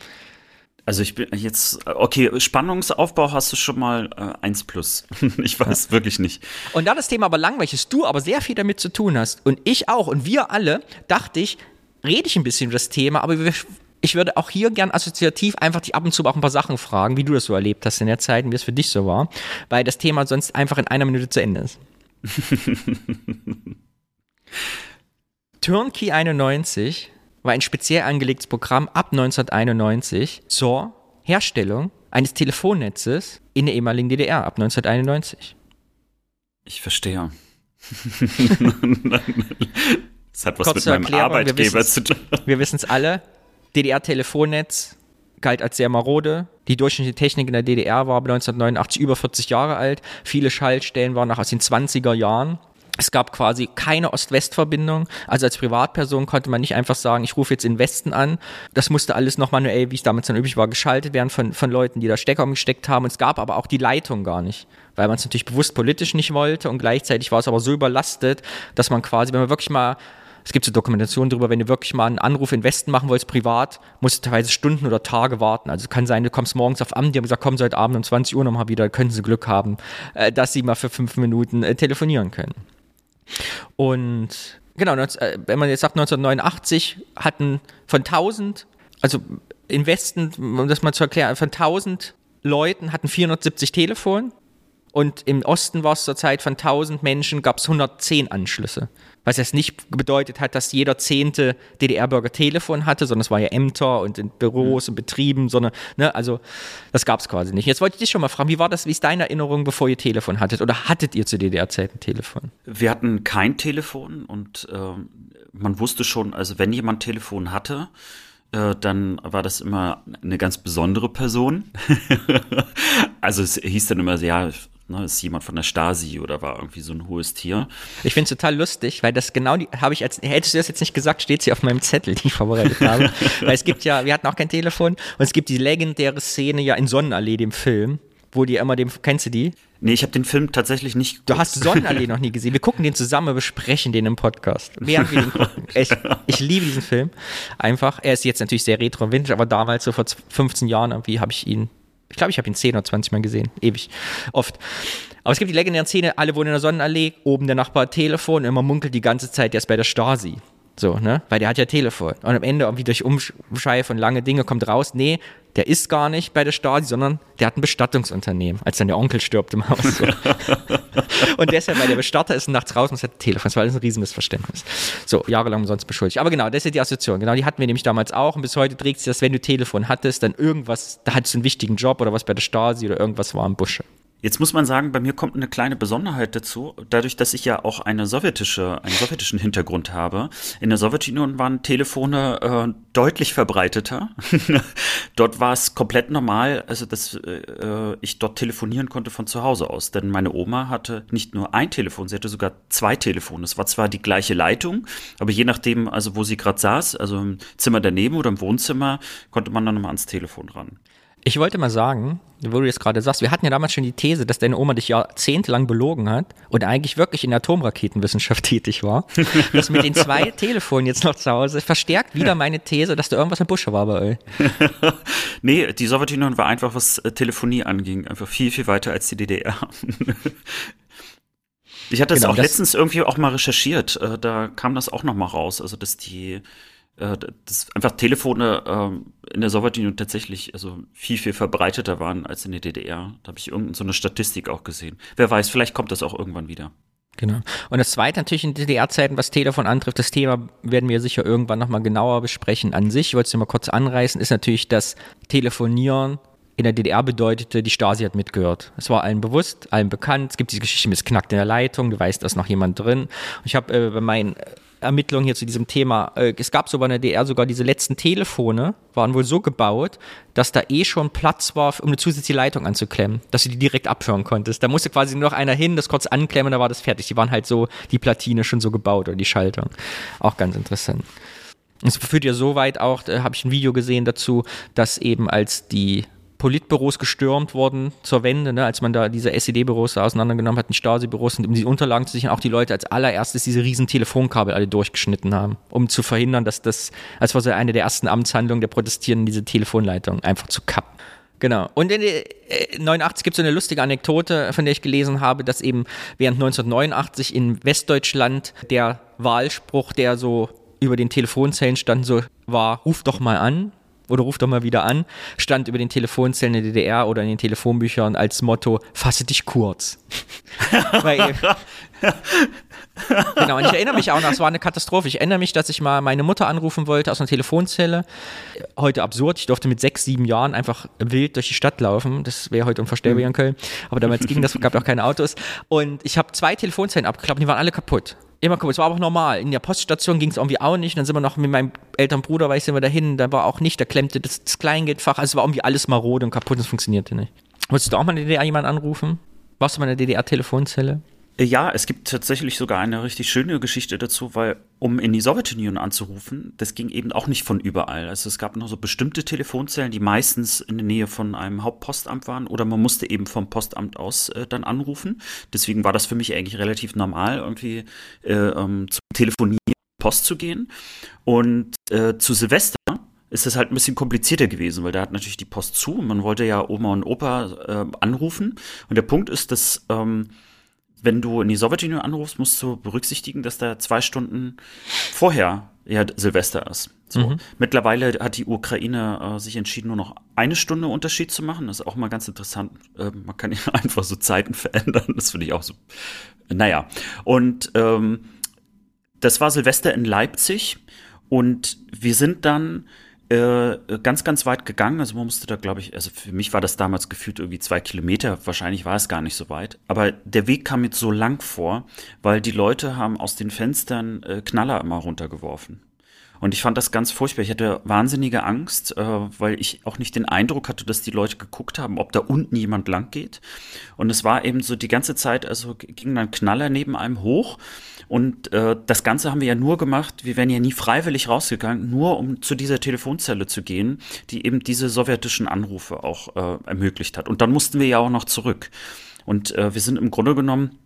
Also ich bin jetzt, okay, Spannungsaufbau hast du schon mal äh, 1 plus. ich weiß wirklich nicht. Und da das Thema aber langweilig ist, du aber sehr viel damit zu tun hast und ich auch und wir alle, dachte ich, rede ich ein bisschen über das Thema, aber wir, ich würde auch hier gern assoziativ einfach dich ab und zu auch ein paar Sachen fragen, wie du das so erlebt hast in der Zeit und wie es für dich so war, weil das Thema sonst einfach in einer Minute zu Ende ist. Turnkey 91 war ein speziell angelegtes Programm ab 1991 zur Herstellung eines Telefonnetzes in der ehemaligen DDR ab 1991. Ich verstehe. Das hat was Kurze mit meinem Erklärung, Arbeitgeber zu tun. Wir wissen es alle. DDR-Telefonnetz galt als sehr marode. Die durchschnittliche Technik in der DDR war 1989 über 40 Jahre alt. Viele Schaltstellen waren noch aus den 20er Jahren. Es gab quasi keine Ost-West-Verbindung. Also als Privatperson konnte man nicht einfach sagen, ich rufe jetzt in Westen an. Das musste alles noch manuell, wie es damals dann üblich war, geschaltet werden von, von Leuten, die da Stecker umgesteckt haben. Und es gab aber auch die Leitung gar nicht, weil man es natürlich bewusst politisch nicht wollte. Und gleichzeitig war es aber so überlastet, dass man quasi, wenn man wirklich mal es gibt so Dokumentationen darüber, wenn du wirklich mal einen Anruf in Westen machen wolltest, privat, musst du teilweise Stunden oder Tage warten. Also es kann sein, du kommst morgens auf Amt, die haben gesagt, Sie heute Abend um 20 Uhr nochmal wieder, können Sie Glück haben, äh, dass Sie mal für fünf Minuten äh, telefonieren können. Und genau, äh, wenn man jetzt sagt 1989 hatten von 1000, also im Westen, um das mal zu erklären, von 1000 Leuten hatten 470 Telefon und im Osten war es zur Zeit von 1000 Menschen gab es 110 Anschlüsse. Was jetzt nicht bedeutet hat, dass jeder zehnte DDR-Bürger Telefon hatte, sondern es war ja Ämter und in Büros und Betrieben, sondern, ne, also das gab es quasi nicht. Jetzt wollte ich dich schon mal fragen, wie war das, wie ist deine Erinnerung, bevor ihr Telefon hattet? Oder hattet ihr zu DDR-Zeiten Telefon? Wir hatten kein Telefon und ähm, man wusste schon, also wenn jemand Telefon hatte, äh, dann war das immer eine ganz besondere Person. also es hieß dann immer, ja, ne, ist jemand von der Stasi oder war irgendwie so ein hohes Tier. Ich finde es total lustig, weil das genau die, habe ich als, hättest du das jetzt nicht gesagt, steht sie auf meinem Zettel, den ich vorbereitet habe. weil es gibt ja, wir hatten auch kein Telefon und es gibt die legendäre Szene ja in Sonnenallee, dem Film, wo die immer dem, kennst du die? Nee, ich habe den Film tatsächlich nicht Du hast Sonnenallee noch nie gesehen. Wir gucken den zusammen, wir besprechen den im Podcast. Während wir den gucken. Ich, ich liebe diesen Film. Einfach. Er ist jetzt natürlich sehr retro vintage, aber damals, so vor 15 Jahren, irgendwie habe ich ihn, ich glaube, ich habe ihn 10 oder 20 Mal gesehen. Ewig. Oft. Aber es gibt die legendäre Szene, alle wohnen in der Sonnenallee, oben der Nachbar Telefon, und man munkelt die ganze Zeit, der ist bei der Stasi. So, ne? Weil der hat ja Telefon. Und am Ende irgendwie durch Umschei von lange Dinge kommt raus, nee, der ist gar nicht bei der Stasi, sondern der hat ein Bestattungsunternehmen, als dann der Onkel stirbt im Haus. So. und deshalb, weil der Bestatter ist und nachts raus und es hat Telefon. Das war alles ein Riesenmissverständnis. So, jahrelang umsonst beschuldigt. Aber genau, das ist die Assoziation. Genau, die hatten wir nämlich damals auch. Und bis heute trägt sich das, wenn du Telefon hattest, dann irgendwas, da hattest du einen wichtigen Job oder was bei der Stasi oder irgendwas war im Busche. Jetzt muss man sagen, bei mir kommt eine kleine Besonderheit dazu. Dadurch, dass ich ja auch eine sowjetische, einen sowjetischen Hintergrund habe. In der Sowjetunion waren Telefone äh, deutlich verbreiteter. dort war es komplett normal, also dass äh, ich dort telefonieren konnte von zu Hause aus. Denn meine Oma hatte nicht nur ein Telefon, sie hatte sogar zwei Telefone. Es war zwar die gleiche Leitung, aber je nachdem, also wo sie gerade saß, also im Zimmer daneben oder im Wohnzimmer, konnte man dann nochmal ans Telefon ran. Ich wollte mal sagen, wo du jetzt gerade sagst, wir hatten ja damals schon die These, dass deine Oma dich jahrzehntelang belogen hat und eigentlich wirklich in der Atomraketenwissenschaft tätig war. Das mit den zwei Telefonen jetzt noch zu Hause verstärkt wieder meine These, dass da irgendwas im Busch war bei euch. nee, die Sowjetunion war einfach, was äh, Telefonie anging, einfach viel, viel weiter als die DDR. Ich hatte das genau, auch das letztens irgendwie auch mal recherchiert. Äh, da kam das auch noch mal raus. Also, dass die dass einfach Telefone äh, in der Sowjetunion tatsächlich also viel, viel verbreiteter waren als in der DDR. Da habe ich irgendeine so eine Statistik auch gesehen. Wer weiß, vielleicht kommt das auch irgendwann wieder. Genau. Und das zweite natürlich in DDR-Zeiten, was Telefon antrifft, das Thema werden wir sicher irgendwann nochmal genauer besprechen an sich. Ich wollte es mal kurz anreißen, ist natürlich das Telefonieren in der DDR bedeutete, die Stasi hat mitgehört. Es war allen bewusst, allen bekannt. Es gibt diese Geschichte mit knackt in der Leitung, du weißt, da ist noch jemand drin. Und ich habe äh, bei meinen Ermittlungen hier zu diesem Thema. Äh, es gab sogar in der DR sogar diese letzten Telefone, waren wohl so gebaut, dass da eh schon Platz war, um eine zusätzliche Leitung anzuklemmen, dass du die direkt abhören konntest. Da musste quasi nur noch einer hin, das kurz anklemmen, da war das fertig. Die waren halt so, die Platine schon so gebaut oder die Schaltung. Auch ganz interessant. Es führt ja so weit auch, da habe ich ein Video gesehen dazu, dass eben als die Politbüros gestürmt worden zur Wende, ne, als man da diese SED-Büros auseinandergenommen hat, die Stasi-Büros, und um die Unterlagen zu sichern, auch die Leute als allererstes diese riesen Telefonkabel alle durchgeschnitten haben, um zu verhindern, dass das, als war so eine der ersten Amtshandlungen der Protestierenden, diese Telefonleitung einfach zu kappen. Genau. Und in äh, 89 gibt es so eine lustige Anekdote, von der ich gelesen habe, dass eben während 1989 in Westdeutschland der Wahlspruch, der so über den Telefonzellen stand, so war, ruf doch mal an oder ruf doch mal wieder an, stand über den Telefonzellen der DDR oder in den Telefonbüchern als Motto, fasse dich kurz. Weil, genau, und ich erinnere mich auch noch, es war eine Katastrophe. Ich erinnere mich, dass ich mal meine Mutter anrufen wollte aus einer Telefonzelle. Heute absurd, ich durfte mit sechs, sieben Jahren einfach wild durch die Stadt laufen. Das wäre heute unvorstellbar in Köln. Aber damals ging das, gab auch keine Autos. Und ich habe zwei Telefonzellen abgeklappt, die waren alle kaputt immer kaputt. Es war aber auch normal. In der Poststation ging es irgendwie auch nicht. Dann sind wir noch mit meinem älteren Bruder, weil ich sind wir dahin, da war auch nicht, da klemmte das, das Kleingeldfach. Also war irgendwie alles marode und kaputt und es funktionierte nicht. Wolltest du auch mal in der DDR jemanden anrufen? Warst du mal in der DDR-Telefonzelle? Ja, es gibt tatsächlich sogar eine richtig schöne Geschichte dazu, weil um in die Sowjetunion anzurufen, das ging eben auch nicht von überall. Also es gab noch so bestimmte Telefonzellen, die meistens in der Nähe von einem Hauptpostamt waren oder man musste eben vom Postamt aus äh, dann anrufen. Deswegen war das für mich eigentlich relativ normal, irgendwie äh, ähm, zum Telefonieren Post zu gehen. Und äh, zu Silvester ist es halt ein bisschen komplizierter gewesen, weil da hat natürlich die Post zu. Man wollte ja Oma und Opa äh, anrufen. Und der Punkt ist, dass ähm, wenn du in die Sowjetunion anrufst, musst du berücksichtigen, dass da zwei Stunden vorher ja Silvester ist. So. Mhm. Mittlerweile hat die Ukraine äh, sich entschieden, nur noch eine Stunde Unterschied zu machen. Das ist auch mal ganz interessant. Äh, man kann ja einfach so Zeiten verändern. Das finde ich auch so. Naja. Und ähm, das war Silvester in Leipzig. Und wir sind dann äh, ganz, ganz weit gegangen. Also man musste da, glaube ich, also für mich war das damals gefühlt irgendwie zwei Kilometer. Wahrscheinlich war es gar nicht so weit. Aber der Weg kam mir so lang vor, weil die Leute haben aus den Fenstern äh, Knaller immer runtergeworfen. Und ich fand das ganz furchtbar. Ich hatte wahnsinnige Angst, äh, weil ich auch nicht den Eindruck hatte, dass die Leute geguckt haben, ob da unten jemand lang geht. Und es war eben so die ganze Zeit, also ging dann Knaller neben einem hoch. Und äh, das Ganze haben wir ja nur gemacht, wir wären ja nie freiwillig rausgegangen, nur um zu dieser Telefonzelle zu gehen, die eben diese sowjetischen Anrufe auch äh, ermöglicht hat. Und dann mussten wir ja auch noch zurück. Und äh, wir sind im Grunde genommen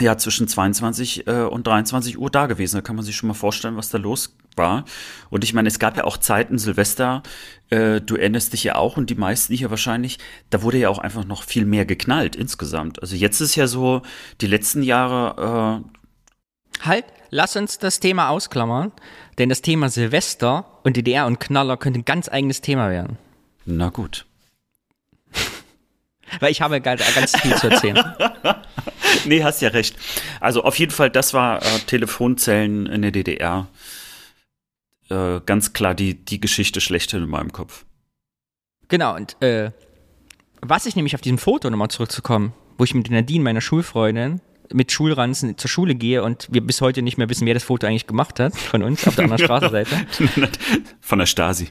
ja zwischen 22 äh, und 23 Uhr da gewesen. Da kann man sich schon mal vorstellen, was da los war. Und ich meine, es gab ja auch Zeiten, Silvester, äh, du erinnerst dich ja auch und die meisten hier wahrscheinlich, da wurde ja auch einfach noch viel mehr geknallt insgesamt. Also jetzt ist ja so, die letzten Jahre. Äh halt, lass uns das Thema ausklammern, denn das Thema Silvester und DDR und Knaller könnte ein ganz eigenes Thema werden. Na gut. Weil ich habe ganz viel zu erzählen. nee, hast ja recht. Also auf jeden Fall, das war äh, Telefonzellen in der DDR. Äh, ganz klar die, die Geschichte schlechthin in meinem Kopf. Genau, und äh, was ich nämlich auf diesem Foto nochmal zurückzukommen, wo ich mit Nadine, meiner Schulfreundin, mit Schulranzen zur Schule gehe und wir bis heute nicht mehr wissen, wer das Foto eigentlich gemacht hat von uns auf der anderen Straßenseite. Von der Stasi.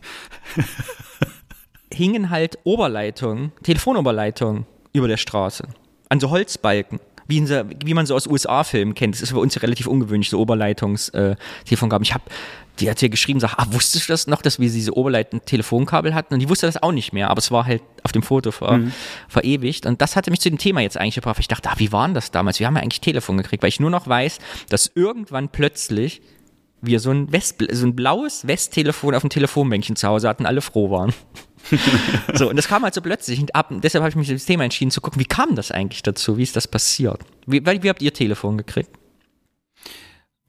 Hingen halt Oberleitungen, Telefonoberleitungen über der Straße. An so Holzbalken. Wie, in, wie man so aus USA-Filmen kennt. Das ist bei uns ja relativ ungewöhnlich, so Oberleitungs-Telefongaben. Ich habe die hat hier geschrieben, sagt, ah, wusstest du das noch, dass wir diese oberleitenden Telefonkabel hatten? Und die wusste das auch nicht mehr, aber es war halt auf dem Foto ver, mhm. verewigt. Und das hatte mich zu dem Thema jetzt eigentlich gebracht. Ich dachte, ah, wie waren das damals? Wir haben ja eigentlich Telefon gekriegt, weil ich nur noch weiß, dass irgendwann plötzlich wir so ein, West, so ein blaues Westtelefon auf dem Telefonbänkchen zu Hause hatten, alle froh waren. So, und das kam halt so plötzlich. Und ab, deshalb habe ich mich für das Thema entschieden zu gucken, wie kam das eigentlich dazu? Wie ist das passiert? Wie, wie habt ihr Telefon gekriegt?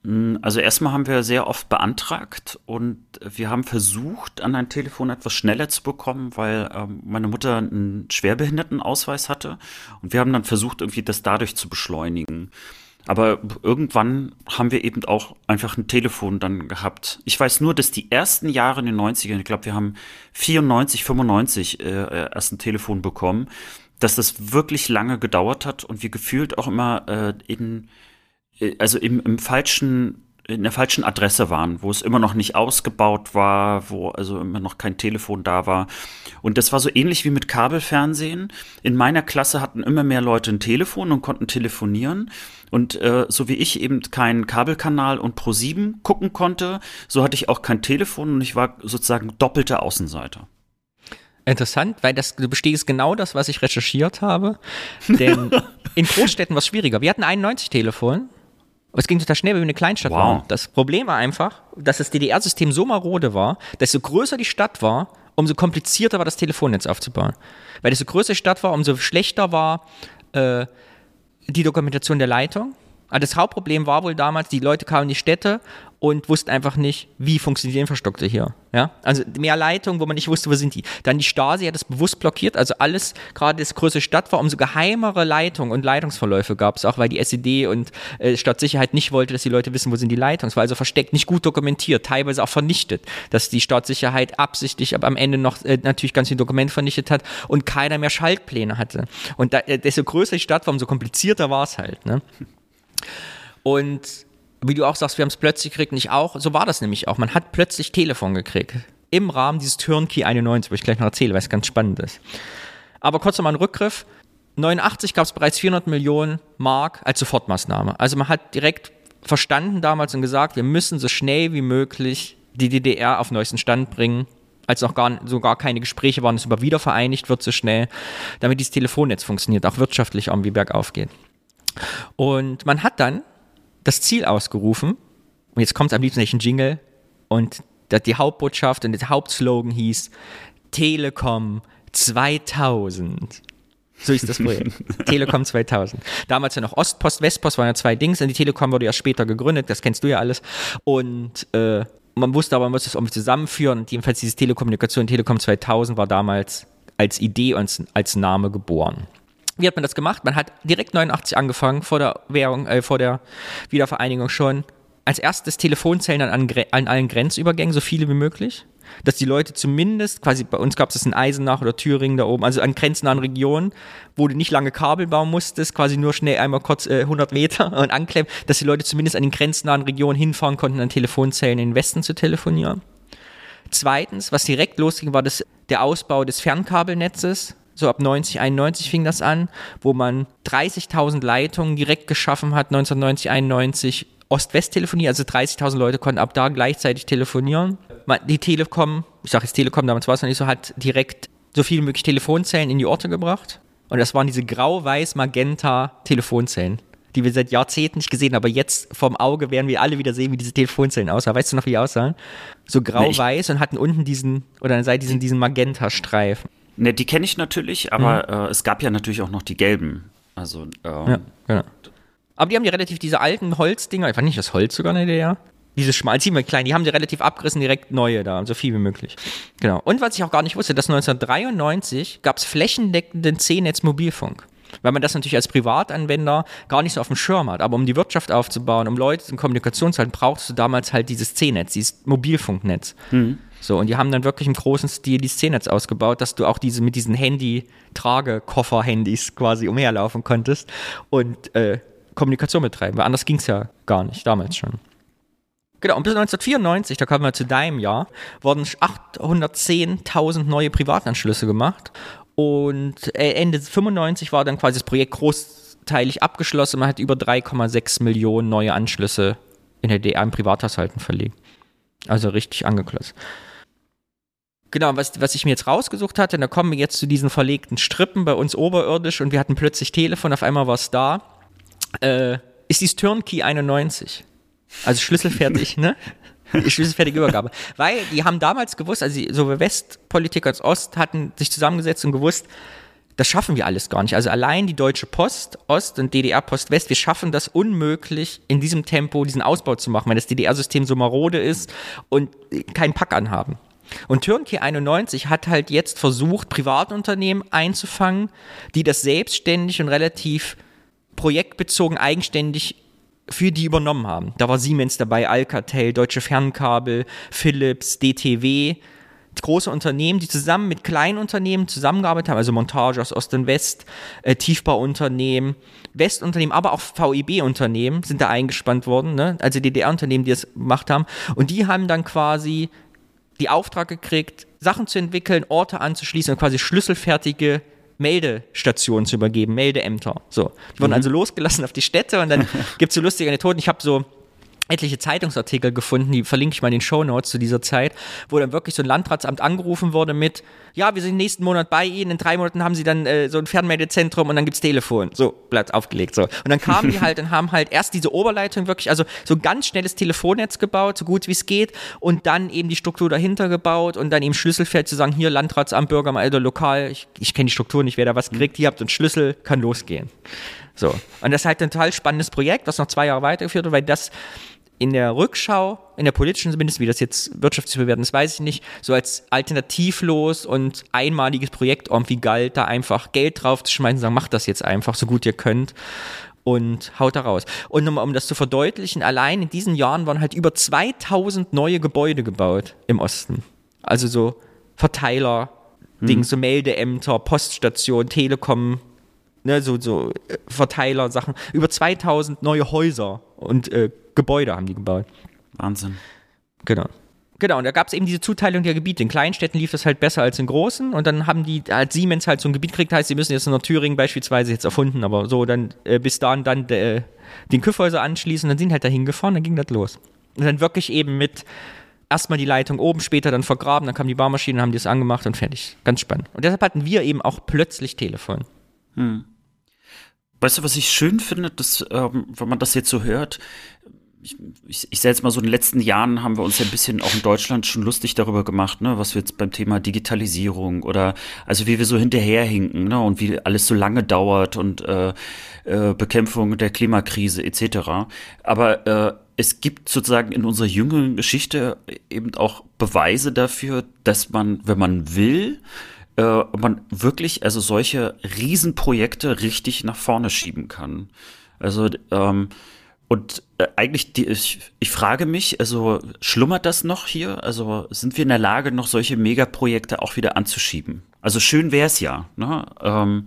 Mm, also erstmal haben wir sehr oft beantragt und wir haben versucht, an ein Telefon etwas schneller zu bekommen, weil ähm, meine Mutter einen Schwerbehindertenausweis hatte und wir haben dann versucht, irgendwie das dadurch zu beschleunigen. Aber irgendwann haben wir eben auch einfach ein Telefon dann gehabt. Ich weiß nur, dass die ersten Jahre in den 90ern, ich glaube, wir haben 94, 95 äh, erst ein Telefon bekommen, dass das wirklich lange gedauert hat und wir gefühlt auch immer äh, in äh, also im, im falschen in der falschen Adresse waren, wo es immer noch nicht ausgebaut war, wo also immer noch kein Telefon da war. Und das war so ähnlich wie mit Kabelfernsehen. In meiner Klasse hatten immer mehr Leute ein Telefon und konnten telefonieren. Und äh, so wie ich eben keinen Kabelkanal und Pro7 gucken konnte, so hatte ich auch kein Telefon und ich war sozusagen doppelter Außenseiter. Interessant, weil das du bestehst genau das, was ich recherchiert habe. Denn in Großstädten war es schwieriger. Wir hatten 91 Telefon es ging total schnell, weil wir eine Kleinstadt wow. waren. Das Problem war einfach, dass das DDR-System so marode war, dass so größer die Stadt war, umso komplizierter war das Telefonnetz aufzubauen. Weil desto größer die Stadt war, umso schlechter war äh, die Dokumentation der Leitung. Also das Hauptproblem war wohl damals, die Leute kamen in die Städte und wussten einfach nicht, wie funktioniert die Infrastruktur hier. Ja? Also mehr Leitungen, wo man nicht wusste, wo sind die. Dann die Stasi hat das bewusst blockiert, also alles, gerade das größere Stadt war, umso geheimere Leitungen und Leitungsverläufe gab es, auch weil die SED und äh, Stadtsicherheit nicht wollte, dass die Leute wissen, wo sind die Leitungen. Es war also versteckt, nicht gut dokumentiert, teilweise auch vernichtet, dass die Stadtsicherheit absichtlich aber am Ende noch äh, natürlich ganz viele Dokumente vernichtet hat und keiner mehr Schaltpläne hatte. Und da, äh, desto größer die Stadt war, umso komplizierter war es halt. Ne? Und wie du auch sagst, wir haben es plötzlich gekriegt, nicht auch. So war das nämlich auch. Man hat plötzlich Telefon gekriegt. Im Rahmen dieses Turnkey 91, wo ich gleich noch erzähle, weil es ganz spannend ist. Aber kurz nochmal ein Rückgriff. 89 gab es bereits 400 Millionen Mark als Sofortmaßnahme. Also man hat direkt verstanden damals und gesagt, wir müssen so schnell wie möglich die DDR auf neuesten Stand bringen, als noch gar, so gar keine Gespräche waren, dass über wiedervereinigt wird so schnell, damit dieses Telefonnetz funktioniert, auch wirtschaftlich irgendwie bergauf geht. Und man hat dann das Ziel ausgerufen. Und jetzt kommt es am liebsten nicht ein Jingle. Und die Hauptbotschaft und der Hauptslogan hieß Telekom 2000. So ist das Projekt. Telekom 2000. Damals ja noch Ostpost, Westpost waren ja zwei Dings und die Telekom wurde ja später gegründet, das kennst du ja alles. Und äh, man wusste aber, man muss das irgendwie zusammenführen. Und jedenfalls dieses Telekommunikation, Telekom 2000 war damals als Idee und als Name geboren. Wie hat man das gemacht? Man hat direkt 89 angefangen, vor der Währung, äh, vor der Wiedervereinigung schon. Als erstes Telefonzellen an, an allen Grenzübergängen, so viele wie möglich. Dass die Leute zumindest, quasi bei uns gab es in Eisenach oder Thüringen da oben, also an grenznahen Regionen, wo du nicht lange Kabel bauen musstest, quasi nur schnell einmal kurz äh, 100 Meter und anklemmen, dass die Leute zumindest an den grenznahen Regionen hinfahren konnten, an Telefonzellen in den Westen zu telefonieren. Zweitens, was direkt losging, war das, der Ausbau des Fernkabelnetzes so ab 90, 91 fing das an, wo man 30.000 Leitungen direkt geschaffen hat, 1990, 91. Ost-West-Telefonie, also 30.000 Leute konnten ab da gleichzeitig telefonieren. Die Telekom, ich sage jetzt Telekom, damals war es noch nicht so, hat direkt so viel wie möglich Telefonzellen in die Orte gebracht. Und das waren diese grau-weiß-magenta-Telefonzellen, die wir seit Jahrzehnten nicht gesehen haben. Aber jetzt vom Auge werden wir alle wieder sehen, wie diese Telefonzellen aussahen. Weißt du noch, wie die aussahen? So grau-weiß und hatten unten diesen, oder an der Seite diesen, diesen Magenta-Streifen. Ne, die kenne ich natürlich, aber mhm. äh, es gab ja natürlich auch noch die gelben. Also, ähm, ja, genau. Aber die haben die relativ diese alten Holzdinger, ich fand nicht das Holz sogar in der DDR. Diese schmal, ziemlich klein, die haben die relativ abgerissen, direkt neue da, so viel wie möglich. Genau. Und was ich auch gar nicht wusste, dass 1993 gab es flächendeckenden C-Netz Mobilfunk. Weil man das natürlich als Privatanwender gar nicht so auf dem Schirm hat. Aber um die Wirtschaft aufzubauen, um Leute in Kommunikation zu halten, brauchst du damals halt dieses C-Netz, dieses Mobilfunknetz. Mhm. So, und die haben dann wirklich im großen Stil die Szenetz ausgebaut, dass du auch diese mit diesen Handy-Tragekoffer-Handys quasi umherlaufen konntest und äh, Kommunikation betreiben, weil anders ging es ja gar nicht, damals schon. Genau, und bis 1994, da kommen wir zu deinem Jahr, wurden 810.000 neue Privatanschlüsse gemacht. Und äh, Ende 95 war dann quasi das Projekt großteilig abgeschlossen. Man hat über 3,6 Millionen neue Anschlüsse in der DDR in Privathaushalten verlegt. Also richtig angeklotzt. Genau, was, was ich mir jetzt rausgesucht hatte, da kommen wir jetzt zu diesen verlegten Strippen bei uns oberirdisch und wir hatten plötzlich Telefon, auf einmal war es da. Äh, ist dies Turnkey 91. Also schlüsselfertig, ne? Die schlüsselfertige Übergabe. Weil die haben damals gewusst, also sowohl Westpolitik als Ost hatten sich zusammengesetzt und gewusst, das schaffen wir alles gar nicht. Also allein die Deutsche Post Ost und DDR Post West, wir schaffen das unmöglich, in diesem Tempo diesen Ausbau zu machen, weil das DDR-System so marode ist und keinen Pack anhaben. Und Turnkey 91 hat halt jetzt versucht, Privatunternehmen einzufangen, die das selbstständig und relativ projektbezogen eigenständig für die übernommen haben. Da war Siemens dabei, Alcatel, Deutsche Fernkabel, Philips, DTW, große Unternehmen, die zusammen mit kleinen Unternehmen zusammengearbeitet haben, also Montage aus Ost und West, äh, Tiefbauunternehmen, Westunternehmen, aber auch VEB-Unternehmen sind da eingespannt worden, ne? also DDR-Unternehmen, die das gemacht haben. Und die haben dann quasi die Auftrag gekriegt, Sachen zu entwickeln, Orte anzuschließen und quasi schlüsselfertige Meldestationen zu übergeben, Meldeämter. So. Die wurden mhm. also losgelassen auf die Städte und dann gibt es so lustige Anekdoten. Ich habe so etliche Zeitungsartikel gefunden, die verlinke ich mal in den Show Notes zu dieser Zeit, wo dann wirklich so ein Landratsamt angerufen wurde mit, ja, wir sind nächsten Monat bei Ihnen, in drei Monaten haben Sie dann äh, so ein Fernmeldezentrum und dann gibt's Telefon. So, Blatt aufgelegt. So. Und dann kamen die halt und haben halt erst diese Oberleitung wirklich, also so ein ganz schnelles Telefonnetz gebaut, so gut wie es geht, und dann eben die Struktur dahinter gebaut und dann eben Schlüsselfeld zu sagen, hier Landratsamt, Bürgermeister, lokal, ich, ich kenne die Struktur nicht, wer da was kriegt, ihr habt einen Schlüssel, kann losgehen. So. Und das ist halt ein total spannendes Projekt, was noch zwei Jahre weitergeführt wird, weil das in der Rückschau, in der politischen zumindest, wie das jetzt wirtschaftlich bewerten ist, weiß ich nicht, so als alternativlos und einmaliges Projekt irgendwie galt, da einfach Geld drauf zu schmeißen sagen, macht das jetzt einfach, so gut ihr könnt und haut da raus. Und um, um das zu verdeutlichen, allein in diesen Jahren waren halt über 2000 neue Gebäude gebaut im Osten. Also so Verteiler, hm. Dings, so Meldeämter, Poststation, Telekom, ne, so, so äh, Verteiler, Sachen. Über 2000 neue Häuser und äh, Gebäude haben die gebaut. Wahnsinn. Genau. Genau, und da gab es eben diese Zuteilung der Gebiete. In kleinen Städten lief das halt besser als in großen. Und dann haben die, als Siemens halt so ein Gebiet kriegt, heißt, sie müssen jetzt in Thüringen beispielsweise jetzt erfunden, aber so dann äh, bis dahin dann äh, den Küffhäuser anschließen, dann sind halt dahin gefahren, dann ging das los. Und dann wirklich eben mit erstmal die Leitung oben, später dann vergraben, dann kam die Barmaschine, haben die es angemacht und fertig. Ganz spannend. Und deshalb hatten wir eben auch plötzlich Telefon. Hm. Weißt du, was ich schön finde, dass, ähm, wenn man das jetzt so hört, ich, ich, ich sage jetzt mal so, in den letzten Jahren haben wir uns ja ein bisschen auch in Deutschland schon lustig darüber gemacht, ne, was wir jetzt beim Thema Digitalisierung oder also wie wir so hinterherhinken, ne, und wie alles so lange dauert und äh, äh, Bekämpfung der Klimakrise etc. Aber äh, es gibt sozusagen in unserer jüngeren Geschichte eben auch Beweise dafür, dass man, wenn man will, äh, man wirklich also solche Riesenprojekte richtig nach vorne schieben kann. Also ähm, und äh, eigentlich, die, ich, ich frage mich, also schlummert das noch hier? Also sind wir in der Lage, noch solche Megaprojekte auch wieder anzuschieben? Also schön wäre es ja. Ne? Ähm,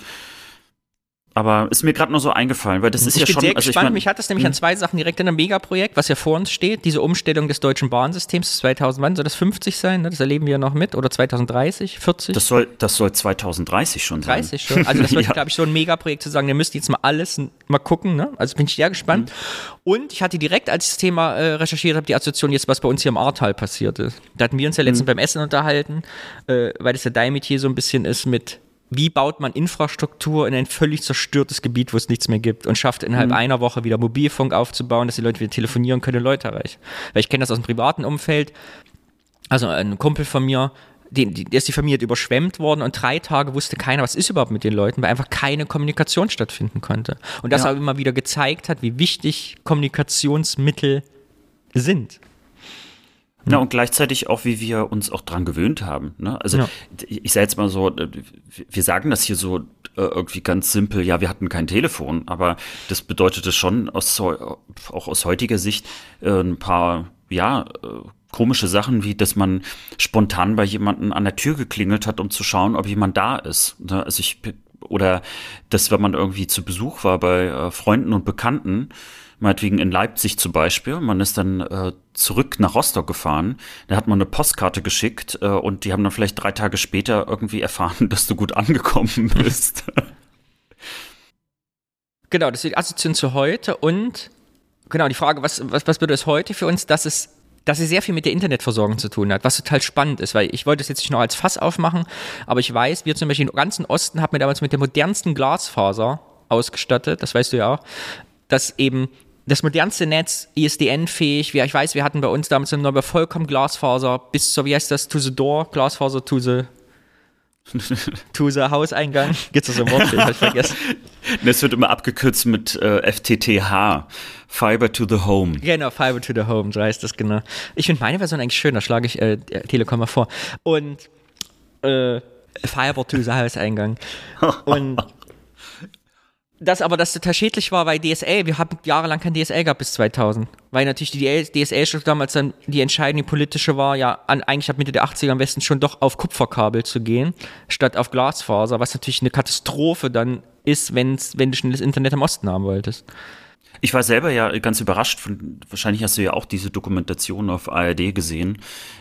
aber ist mir gerade nur so eingefallen, weil das ist ich ja bin schon. Sehr also gespannt. Ich mein, Mich hat das nämlich an hm? zwei Sachen direkt in einem Megaprojekt, was ja vor uns steht, diese Umstellung des deutschen Bahnsystems 2000, wann soll das 50 sein? Ne? Das erleben wir ja noch mit. Oder 2030, 40? Das soll, das soll 2030 schon 30 sein. 30 schon. Also das wird, ja. glaube ich, so ein Megaprojekt zu sagen, wir müsst jetzt mal alles mal gucken. Ne? Also bin ich sehr gespannt. Mhm. Und ich hatte direkt, als ich das Thema äh, recherchiert habe, die Assoziation jetzt, was bei uns hier im Ahrtal passiert ist. Da hatten wir uns ja letztens mhm. beim Essen unterhalten, äh, weil das ja dein Metier so ein bisschen ist mit wie baut man Infrastruktur in ein völlig zerstörtes Gebiet, wo es nichts mehr gibt und schafft innerhalb mhm. einer Woche wieder Mobilfunk aufzubauen, dass die Leute wieder telefonieren können, Leute erreichen. Weil ich kenne das aus dem privaten Umfeld. Also ein Kumpel von mir, die, die, der ist die Familie überschwemmt worden und drei Tage wusste keiner, was ist überhaupt mit den Leuten, weil einfach keine Kommunikation stattfinden konnte. Und das ja. auch immer wieder gezeigt hat, wie wichtig Kommunikationsmittel sind. Na, und gleichzeitig auch, wie wir uns auch dran gewöhnt haben. Ne? Also ja. ich sage jetzt mal so, wir sagen das hier so äh, irgendwie ganz simpel, ja, wir hatten kein Telefon, aber das bedeutete schon aus, auch aus heutiger Sicht äh, ein paar, ja, äh, komische Sachen, wie dass man spontan bei jemandem an der Tür geklingelt hat, um zu schauen, ob jemand da ist. Ne? Also ich oder dass wenn man irgendwie zu Besuch war bei äh, Freunden und Bekannten, meinetwegen in Leipzig zum Beispiel, man ist dann äh, zurück nach Rostock gefahren, da hat man eine Postkarte geschickt äh, und die haben dann vielleicht drei Tage später irgendwie erfahren, dass du gut angekommen bist. genau, das ist die Assoziation zu heute und genau die Frage, was, was, was bedeutet es heute für uns, dass es dass es sehr viel mit der Internetversorgung zu tun hat, was total spannend ist, weil ich wollte es jetzt nicht noch als Fass aufmachen, aber ich weiß, wir zum Beispiel im ganzen Osten haben wir damals mit der modernsten Glasfaser ausgestattet, das weißt du ja auch, dass eben das modernste Netz, ISDN-fähig, ich weiß, wir hatten bei uns damals im Neubau vollkommen Glasfaser bis zur, wie heißt das, to the door, Glasfaser to the to the Hauseingang. Gibt es so ein Wort? Ich habe vergessen. Das wird immer abgekürzt mit äh, FTTH. Fiber to the Home. Genau, Fiber to the Home, so heißt das genau. Ich finde meine Version eigentlich schön, da schlage ich äh, Telekom mal vor. Und äh, Fiber to the Hauseingang. Und das aber das total schädlich war, weil DSL, wir haben jahrelang kein DSL gehabt bis 2000. Weil natürlich die DSL schon damals dann die entscheidende politische war, ja, an, eigentlich ab Mitte der 80er am besten schon doch auf Kupferkabel zu gehen, statt auf Glasfaser, was natürlich eine Katastrophe dann ist, wenn's, wenn du schnelles Internet im Osten haben wolltest. Ich war selber ja ganz überrascht von, wahrscheinlich hast du ja auch diese Dokumentation auf ARD gesehen,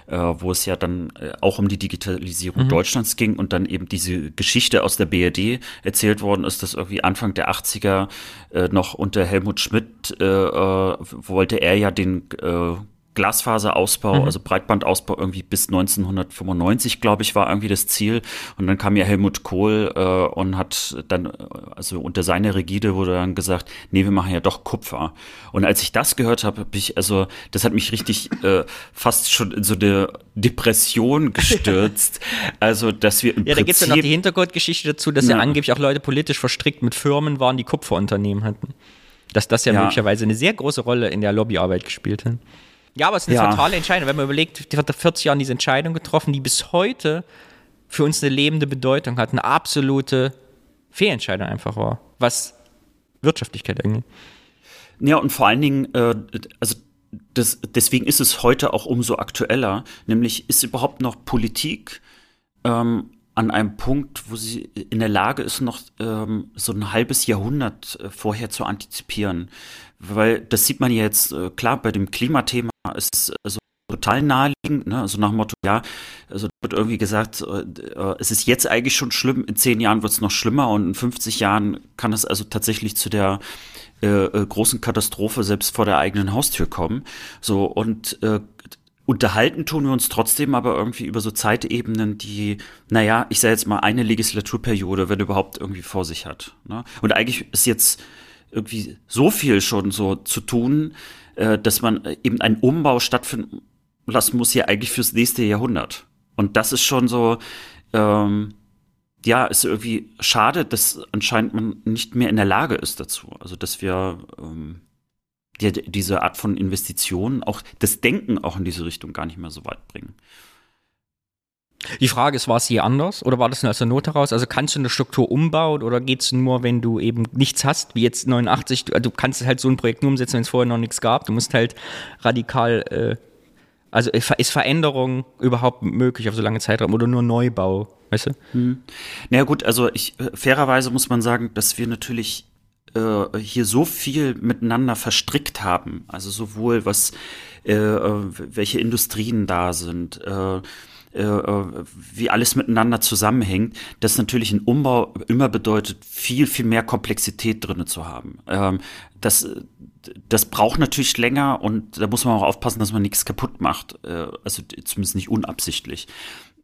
äh, wo es ja dann äh, auch um die Digitalisierung mhm. Deutschlands ging und dann eben diese Geschichte aus der BRD erzählt worden ist, dass irgendwie Anfang der 80er äh, noch unter Helmut Schmidt äh, äh, wollte er ja den äh, Glasfaserausbau, mhm. also Breitbandausbau irgendwie bis 1995, glaube ich, war irgendwie das Ziel. Und dann kam ja Helmut Kohl äh, und hat dann, also unter seiner Rigide wurde dann gesagt, nee, wir machen ja doch Kupfer. Und als ich das gehört habe, habe ich, also das hat mich richtig äh, fast schon in so eine Depression gestürzt. also, dass wir im Ja, da gibt es ja noch die Hintergrundgeschichte dazu, dass ja. ja angeblich auch Leute politisch verstrickt mit Firmen waren, die Kupferunternehmen hatten. Dass das ja, ja. möglicherweise eine sehr große Rolle in der Lobbyarbeit gespielt hat. Ja, aber es ist eine ja. fatale Entscheidung. Wenn man überlegt, die hat vor 40 Jahren diese Entscheidung getroffen, die bis heute für uns eine lebende Bedeutung hat, eine absolute Fehlentscheidung einfach war, was Wirtschaftlichkeit angeht. Ja, und vor allen Dingen, äh, also das, deswegen ist es heute auch umso aktueller, nämlich ist überhaupt noch Politik ähm, an einem Punkt, wo sie in der Lage ist, noch ähm, so ein halbes Jahrhundert äh, vorher zu antizipieren. Weil das sieht man ja jetzt, äh, klar, bei dem Klimathema ist es also total naheliegend, ne? also nach dem Motto, ja, also wird irgendwie gesagt, äh, es ist jetzt eigentlich schon schlimm, in zehn Jahren wird es noch schlimmer und in 50 Jahren kann es also tatsächlich zu der äh, äh, großen Katastrophe selbst vor der eigenen Haustür kommen. So und äh, Unterhalten tun wir uns trotzdem aber irgendwie über so Zeitebenen, die, naja, ich sage jetzt mal eine Legislaturperiode, wenn überhaupt irgendwie vor sich hat. Ne? Und eigentlich ist jetzt irgendwie so viel schon so zu tun, äh, dass man eben einen Umbau stattfinden lassen muss hier eigentlich fürs nächste Jahrhundert. Und das ist schon so, ähm, ja, ist irgendwie schade, dass anscheinend man nicht mehr in der Lage ist dazu. Also, dass wir ähm, die, diese Art von Investitionen, auch das Denken auch in diese Richtung gar nicht mehr so weit bringen. Die Frage ist, war es je anders oder war das nur aus der Not heraus? Also kannst du eine Struktur umbauen oder geht es nur, wenn du eben nichts hast, wie jetzt 89, du, du kannst halt so ein Projekt nur umsetzen, wenn es vorher noch nichts gab. Du musst halt radikal, äh, also ist Veränderung überhaupt möglich auf so lange Zeitraum oder nur Neubau, weißt du? Hm. Naja gut, also ich, äh, fairerweise muss man sagen, dass wir natürlich äh, hier so viel miteinander verstrickt haben. Also sowohl was, äh, äh welche Industrien da sind, äh, äh, wie alles miteinander zusammenhängt, dass natürlich ein Umbau immer bedeutet, viel, viel mehr Komplexität drinne zu haben. Ähm, das, das braucht natürlich länger und da muss man auch aufpassen, dass man nichts kaputt macht. Äh, also zumindest nicht unabsichtlich.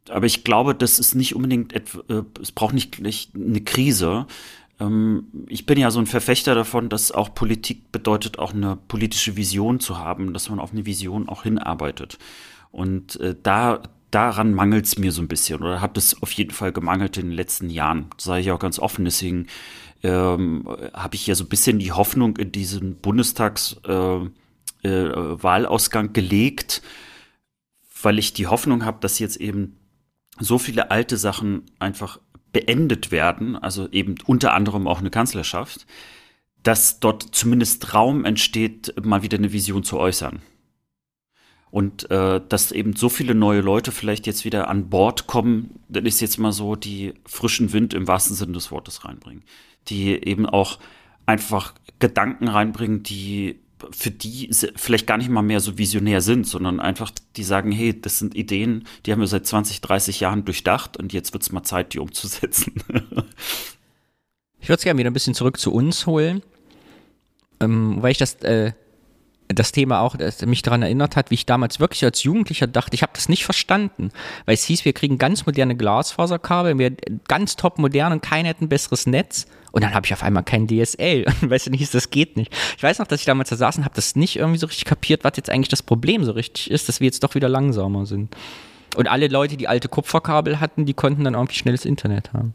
Aber ich glaube, das ist nicht unbedingt, äh, es braucht nicht, nicht eine Krise. Ähm, ich bin ja so ein Verfechter davon, dass auch Politik bedeutet, auch eine politische Vision zu haben, dass man auf eine Vision auch hinarbeitet. Und da, daran mangelt es mir so ein bisschen oder hat es auf jeden Fall gemangelt in den letzten Jahren. Sage ich auch ganz offen. Deswegen ähm, habe ich ja so ein bisschen die Hoffnung in diesen Bundestagswahlausgang äh, äh, gelegt, weil ich die Hoffnung habe, dass jetzt eben so viele alte Sachen einfach beendet werden, also eben unter anderem auch eine Kanzlerschaft, dass dort zumindest Raum entsteht, mal wieder eine Vision zu äußern. Und äh, dass eben so viele neue Leute vielleicht jetzt wieder an Bord kommen, dann ist jetzt mal so, die frischen Wind im wahrsten Sinne des Wortes reinbringen. Die eben auch einfach Gedanken reinbringen, die für die vielleicht gar nicht mal mehr so visionär sind, sondern einfach, die sagen, hey, das sind Ideen, die haben wir seit 20, 30 Jahren durchdacht und jetzt wird es mal Zeit, die umzusetzen. ich würde es gerne wieder ein bisschen zurück zu uns holen, ähm, weil ich das äh, das Thema auch das mich daran erinnert hat, wie ich damals wirklich als Jugendlicher dachte, ich habe das nicht verstanden, weil es hieß, wir kriegen ganz moderne Glasfaserkabel, wir ganz top modern und keiner hätte ein besseres Netz. Und dann habe ich auf einmal kein DSL. Und weißt du nicht, das geht nicht. Ich weiß noch, dass ich damals da saß und habe das nicht irgendwie so richtig kapiert, was jetzt eigentlich das Problem so richtig ist, dass wir jetzt doch wieder langsamer sind. Und alle Leute, die alte Kupferkabel hatten, die konnten dann irgendwie schnelles Internet haben.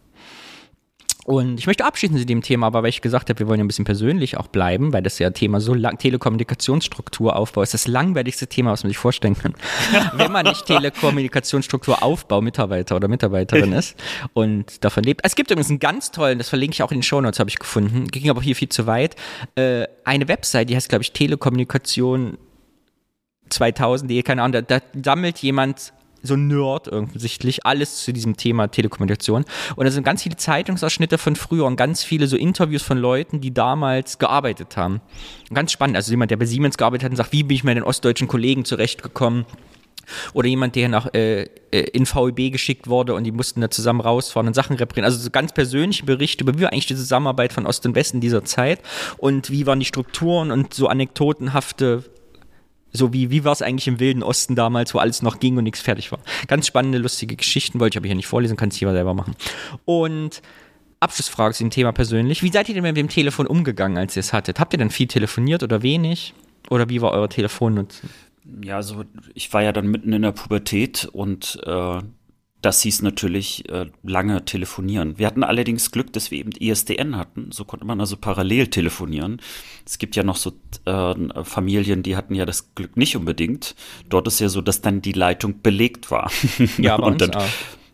Und ich möchte abschließen zu dem Thema, aber weil ich gesagt habe, wir wollen ja ein bisschen persönlich auch bleiben, weil das ja Thema so lang, Telekommunikationsstrukturaufbau ist das langweiligste Thema, was man sich vorstellen kann. Wenn man nicht Telekommunikationsstrukturaufbau Mitarbeiter oder Mitarbeiterin ist und davon lebt. Es gibt übrigens einen ganz tollen, das verlinke ich auch in den Shownotes, habe ich gefunden, ging aber hier viel zu weit, äh, eine Website, die heißt, glaube ich, Telekommunikation 2000, keine Ahnung, da, da sammelt jemand so ein Nerd offensichtlich, alles zu diesem Thema Telekommunikation. Und da sind ganz viele Zeitungsausschnitte von früher und ganz viele so Interviews von Leuten, die damals gearbeitet haben. Ganz spannend, also jemand, der bei Siemens gearbeitet hat und sagt, wie bin ich mit den ostdeutschen Kollegen zurechtgekommen? Oder jemand, der nach äh, äh in VEB geschickt wurde und die mussten da zusammen rausfahren und Sachen reparieren. Also so ganz persönliche Berichte über wie war eigentlich die Zusammenarbeit von Ost und West in dieser Zeit und wie waren die Strukturen und so anekdotenhafte so wie, wie war es eigentlich im Wilden Osten damals, wo alles noch ging und nichts fertig war. Ganz spannende, lustige Geschichten, wollte ich aber hier nicht vorlesen, kann es jeder selber machen. Und Abschlussfrage zu dem Thema persönlich. Wie seid ihr denn mit dem Telefon umgegangen, als ihr es hattet? Habt ihr dann viel telefoniert oder wenig? Oder wie war euer Telefonnutzen? Ja, also ich war ja dann mitten in der Pubertät und äh, das hieß natürlich äh, lange telefonieren. Wir hatten allerdings Glück, dass wir eben ISDN hatten. So konnte man also parallel telefonieren. Es gibt ja noch so äh, Familien, die hatten ja das Glück nicht unbedingt. Dort ist ja so, dass dann die Leitung belegt war. Ja, bei und dann, auch.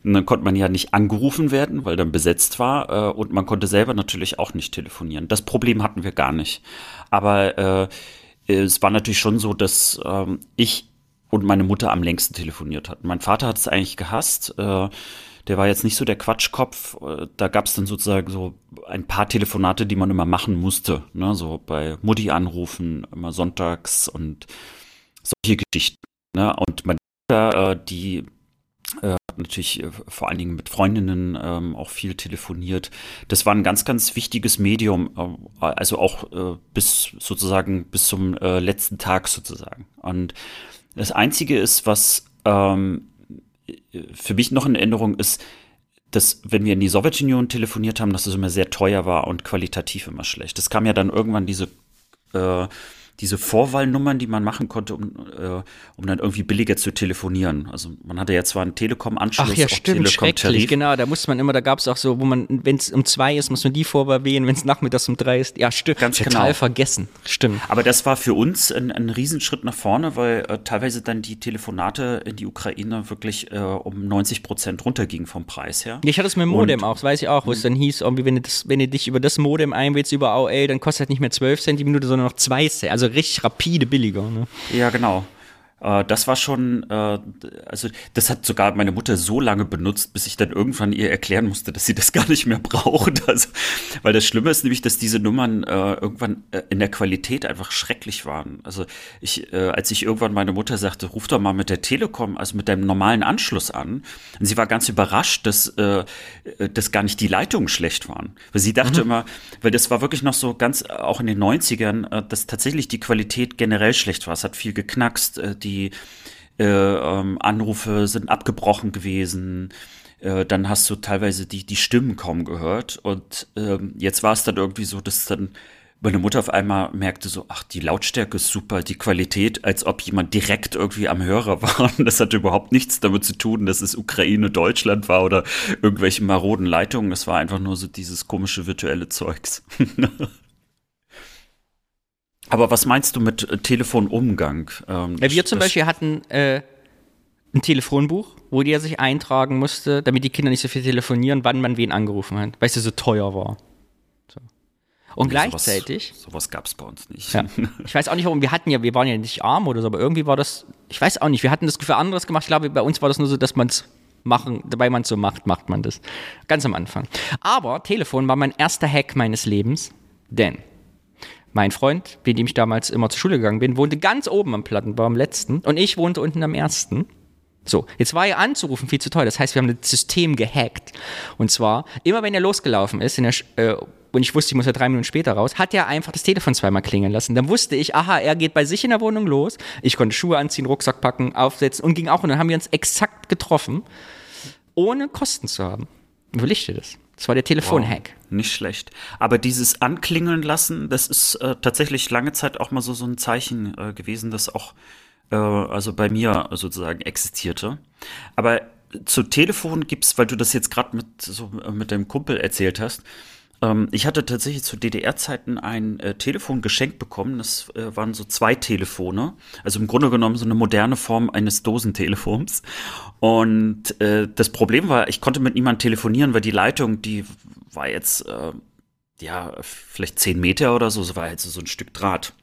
Und dann konnte man ja nicht angerufen werden, weil dann besetzt war. Äh, und man konnte selber natürlich auch nicht telefonieren. Das Problem hatten wir gar nicht. Aber äh, es war natürlich schon so, dass ähm, ich und meine Mutter am längsten telefoniert hat. Mein Vater hat es eigentlich gehasst. Äh, der war jetzt nicht so der Quatschkopf. Äh, da gab es dann sozusagen so ein paar Telefonate, die man immer machen musste. Ne? So bei Mutti anrufen, immer sonntags und solche Geschichten. Ne? Und meine Mutter, äh, die äh, natürlich vor allen Dingen mit Freundinnen ähm, auch viel telefoniert. Das war ein ganz, ganz wichtiges Medium, also auch bis sozusagen bis zum letzten Tag sozusagen. Und das Einzige ist, was ähm, für mich noch in Erinnerung ist, dass wenn wir in die Sowjetunion telefoniert haben, dass es immer sehr teuer war und qualitativ immer schlecht. Es kam ja dann irgendwann diese äh, diese Vorwahlnummern, die man machen konnte, um, äh, um dann irgendwie billiger zu telefonieren. Also man hatte ja zwar einen Telekom-Anschluss, Ach ja, stimmt, schrecklich, genau. Da musste man immer, da gab es auch so, wo man, wenn es um zwei ist, muss man die Vorwahl wählen, wenn es nachmittags um drei ist. Ja, stimmt. Ganz Total genau. vergessen. Stimmt. Aber das war für uns ein, ein Riesenschritt nach vorne, weil äh, teilweise dann die Telefonate in die Ukraine wirklich äh, um 90 Prozent runtergingen vom Preis her. Ich hatte es mit dem Modem auch, das weiß ich auch, wo es dann hieß, irgendwie, wenn du, das, wenn du dich über das Modem einwählst, über AOL, dann kostet halt nicht mehr 12 Cent die Minute, sondern noch 2 Cent. Also richtig rapide billiger. Ne? Ja, genau. Äh, das war schon, äh, also das hat sogar meine Mutter so lange benutzt, bis ich dann irgendwann ihr erklären musste, dass sie das gar nicht mehr braucht. Also, weil das Schlimme ist nämlich, dass diese Nummern äh, irgendwann in der Qualität einfach schrecklich waren. Also ich, als ich irgendwann meine Mutter sagte, ruf doch mal mit der Telekom, also mit deinem normalen Anschluss an, und sie war ganz überrascht, dass, dass gar nicht die Leitungen schlecht waren. Weil sie dachte mhm. immer, weil das war wirklich noch so ganz, auch in den 90ern, äh, dass tatsächlich die Qualität generell schlecht war. Es hat viel geknackst, die die äh, ähm, Anrufe sind abgebrochen gewesen. Äh, dann hast du teilweise die, die Stimmen kaum gehört. Und ähm, jetzt war es dann irgendwie so, dass dann meine Mutter auf einmal merkte so, ach, die Lautstärke ist super, die Qualität, als ob jemand direkt irgendwie am Hörer war. Das hatte überhaupt nichts damit zu tun, dass es Ukraine, Deutschland war oder irgendwelche maroden Leitungen. Das war einfach nur so dieses komische virtuelle Zeugs. Aber was meinst du mit äh, Telefonumgang? Ähm, ja, wir zum Beispiel hatten äh, ein Telefonbuch, wo der sich eintragen musste, damit die Kinder nicht so viel telefonieren, wann man wen angerufen hat, weil es ja so teuer war. So. Und Nee, gleichzeitig, Sowas, sowas gab es bei uns nicht. ja, ich weiß auch nicht, warum, wir hatten ja, wir waren ja nicht arm oder so, aber irgendwie war das, ich weiß auch nicht, wir hatten das für anderes gemacht. Ich glaube, bei uns war das nur so, dass man es machen, weil man es so macht, macht man das. Ganz am Anfang. Aber Telefon war mein erster Hack meines Lebens, denn mein Freund, mit dem ich damals immer zur Schule gegangen bin, wohnte ganz oben am Plattenbau, am letzten, und ich wohnte unten am ersten. So, jetzt war er anzurufen viel zu teuer. Das heißt, wir haben das System gehackt. Und zwar, immer wenn er losgelaufen ist, der, äh, und ich wusste, ich muss ja drei Minuten später raus, hat er einfach das Telefon zweimal klingeln lassen. Dann wusste ich, aha, er geht bei sich in der Wohnung los. Ich konnte Schuhe anziehen, Rucksack packen, aufsetzen und ging auch. Und dann haben wir uns exakt getroffen, ohne Kosten zu haben. Ich dir das? Das war der Telefonhack. Nicht schlecht. Aber dieses Anklingeln lassen, das ist äh, tatsächlich lange Zeit auch mal so, so ein Zeichen äh, gewesen, das auch äh, also bei mir sozusagen existierte. Aber zu Telefon gibt's, weil du das jetzt gerade mit so äh, mit deinem Kumpel erzählt hast. Ähm, ich hatte tatsächlich zu DDR-Zeiten ein äh, Telefon geschenkt bekommen. Das äh, waren so zwei Telefone. Also im Grunde genommen so eine moderne Form eines Dosentelefons. Und äh, das Problem war, ich konnte mit niemandem telefonieren, weil die Leitung, die war jetzt äh, ja vielleicht zehn Meter oder so, so war jetzt so ein Stück Draht.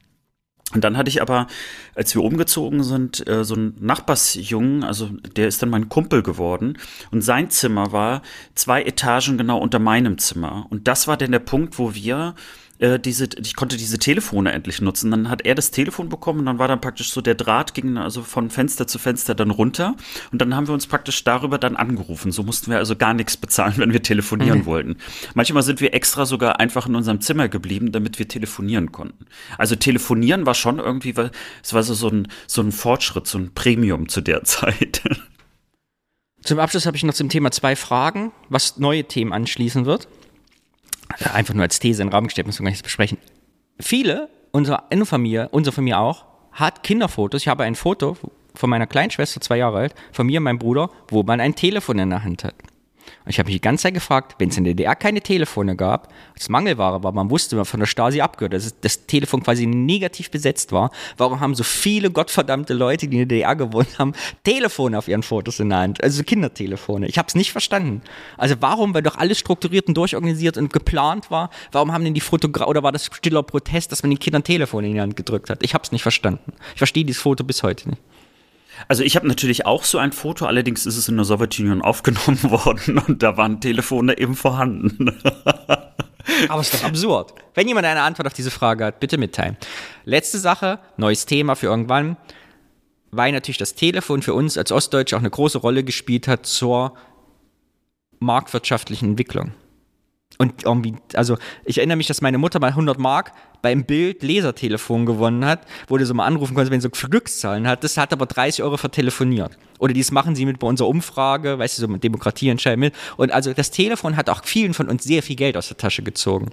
Und dann hatte ich aber, als wir umgezogen sind, äh, so einen Nachbarsjungen, also der ist dann mein Kumpel geworden. Und sein Zimmer war zwei Etagen genau unter meinem Zimmer. Und das war dann der Punkt, wo wir äh, diese, ich konnte diese Telefone endlich nutzen. Dann hat er das Telefon bekommen und dann war dann praktisch so der Draht ging also von Fenster zu Fenster dann runter. Und dann haben wir uns praktisch darüber dann angerufen. So mussten wir also gar nichts bezahlen, wenn wir telefonieren wollten. Manchmal sind wir extra sogar einfach in unserem Zimmer geblieben, damit wir telefonieren konnten. Also telefonieren war schon irgendwie, weil es war so, so ein, so ein Fortschritt, so ein Premium zu der Zeit. Zum Abschluss habe ich noch zum Thema zwei Fragen, was neue Themen anschließen wird. Einfach nur als These in den Raum gestellt, müssen wir gar nicht besprechen. Viele unserer in der Familie, unsere Familie auch, hat Kinderfotos. Ich habe ein Foto von meiner kleinen Schwester, zwei Jahre alt, von mir und meinem Bruder, wo man ein Telefon in der Hand hat. Ich habe mich die ganze Zeit gefragt, wenn es in der DDR keine Telefone gab, als Mangelware war, man wusste von der Stasi abgehört, dass das Telefon quasi negativ besetzt war, warum haben so viele gottverdammte Leute, die in der DDR gewohnt haben, Telefone auf ihren Fotos in der Hand, also Kindertelefone. Ich habe es nicht verstanden. Also warum, weil doch alles strukturiert und durchorganisiert und geplant war, warum haben denn die Fotografen, oder war das stiller Protest, dass man den Kindern Telefone in die Hand gedrückt hat? Ich habe es nicht verstanden. Ich verstehe dieses Foto bis heute nicht. Also ich habe natürlich auch so ein Foto, allerdings ist es in der Sowjetunion aufgenommen worden und da waren Telefone eben vorhanden. Aber es ist doch absurd. Wenn jemand eine Antwort auf diese Frage hat, bitte mitteilen. Letzte Sache, neues Thema für irgendwann, weil natürlich das Telefon für uns als Ostdeutsche auch eine große Rolle gespielt hat zur marktwirtschaftlichen Entwicklung. Und irgendwie, also ich erinnere mich, dass meine Mutter mal 100 Mark beim Bild Lasertelefon gewonnen hat, wo du so mal anrufen konntest, wenn du so Glückszahlen hat. Das hat aber 30 Euro vertelefoniert. Oder dies machen sie mit bei unserer Umfrage, weißt du, so mit Demokratieentscheid mit. Und also das Telefon hat auch vielen von uns sehr viel Geld aus der Tasche gezogen.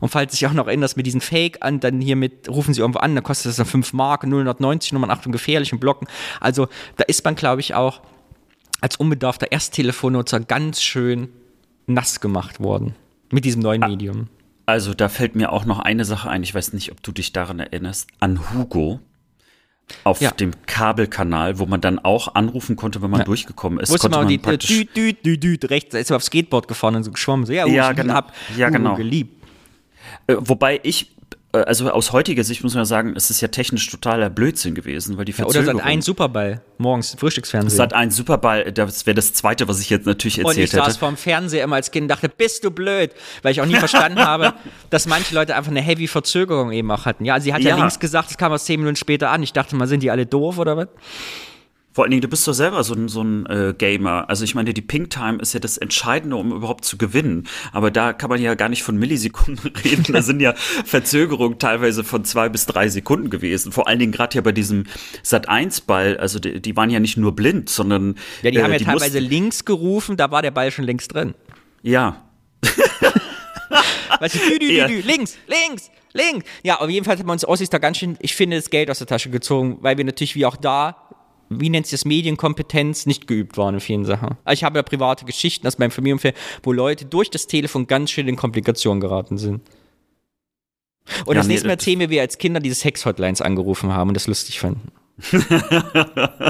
Und falls du dich auch noch erinnerst, mit diesen Fake an, dann hier mit, rufen sie irgendwo an, dann kostet das dann 5 Mark, 090 Nummern, Achtung, gefährlich und blocken. Also da ist man, glaube ich, auch als unbedarfter Ersttelefonnutzer ganz schön nass gemacht worden. Mit diesem neuen Medium. Also da fällt mir auch noch eine Sache ein, ich weiß nicht, ob du dich daran erinnerst, an Hugo auf Ja. dem Kabelkanal, wo man dann auch anrufen konnte, wenn man durchgekommen ist. Konnte man man die düt, düt, düt, düt, rechts, ist er aufs Skateboard gefahren und so geschwommen. So, ja, Ja, genau. hab Ja, Hugo genau. geliebt. äh, wobei ich, also aus heutiger Sicht muss man ja sagen, es ist ja technisch totaler Blödsinn gewesen, weil die Ja, oder Verzögerung... seit ein Superball morgens Frühstücksfernsehen. Sat ein Superball, das wäre das zweite, was ich jetzt natürlich und ich erzählt saß hätte. vorm Fernseher immer als Kind und dachte, bist du blöd? Weil ich auch nie verstanden habe, dass manche Leute einfach eine heavy Verzögerung eben auch hatten. Ja, also sie hat ja, Ja. links gesagt, es kam erst zehn Minuten später an. Ich dachte mal, sind die alle doof oder was? Vor allen Dingen, du bist doch selber so ein, so ein äh, Gamer. Also ich meine, die Pink Time ist ja das Entscheidende, um überhaupt zu gewinnen. Aber da kann man ja gar nicht von Millisekunden reden. Da sind ja Verzögerungen teilweise von zwei bis drei Sekunden gewesen. Vor allen Dingen gerade ja bei diesem Sat-1-Ball. Also die, die waren ja nicht nur blind, sondern Ja, die äh, haben ja teilweise mussten- links gerufen, da war der Ball schon längst drin. ja, Weißt du, dü, dü, dü, Ja. links, links, links. Ja, auf jeden Fall hat man uns Ossis da ganz schön, ich finde, das Geld aus der Tasche gezogen, weil wir natürlich wie auch da, wie nennt sich das, Medienkompetenz, nicht geübt waren in vielen Sachen. Also ich habe ja private Geschichten aus meinem Familienumfeld, wo Leute durch das Telefon ganz schön in Komplikationen geraten sind. Und Ja, das nee, nächste Mal erzählen wir, wie wir als Kinder diese Sex-Hotlines angerufen haben und das lustig fanden.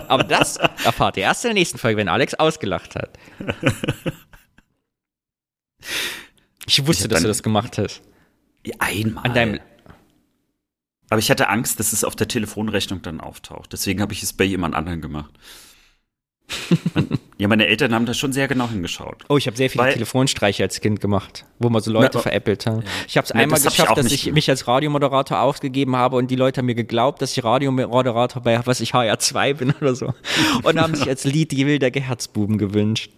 Aber das erfahrt ihr erst in der nächsten Folge, wenn Alex ausgelacht hat. Ich wusste, hab dass du das gemacht hast. Einmal. An deinem, Aber ich hatte Angst, dass es auf der Telefonrechnung dann auftaucht. Deswegen habe ich es bei jemand anderem gemacht. ja, meine Eltern haben da schon sehr genau hingeschaut. Oh, ich habe sehr viele Weil- Telefonstreiche als Kind gemacht, wo man so Leute Na, veräppelt haben. Ich habe es einmal das ich geschafft, auch dass ich gemacht. mich als Radiomoderator ausgegeben habe und die Leute haben mir geglaubt, dass ich Radiomoderator bei was ich HR2 bin oder so. Und haben sich als Lied die Wilder Herzbuben gewünscht.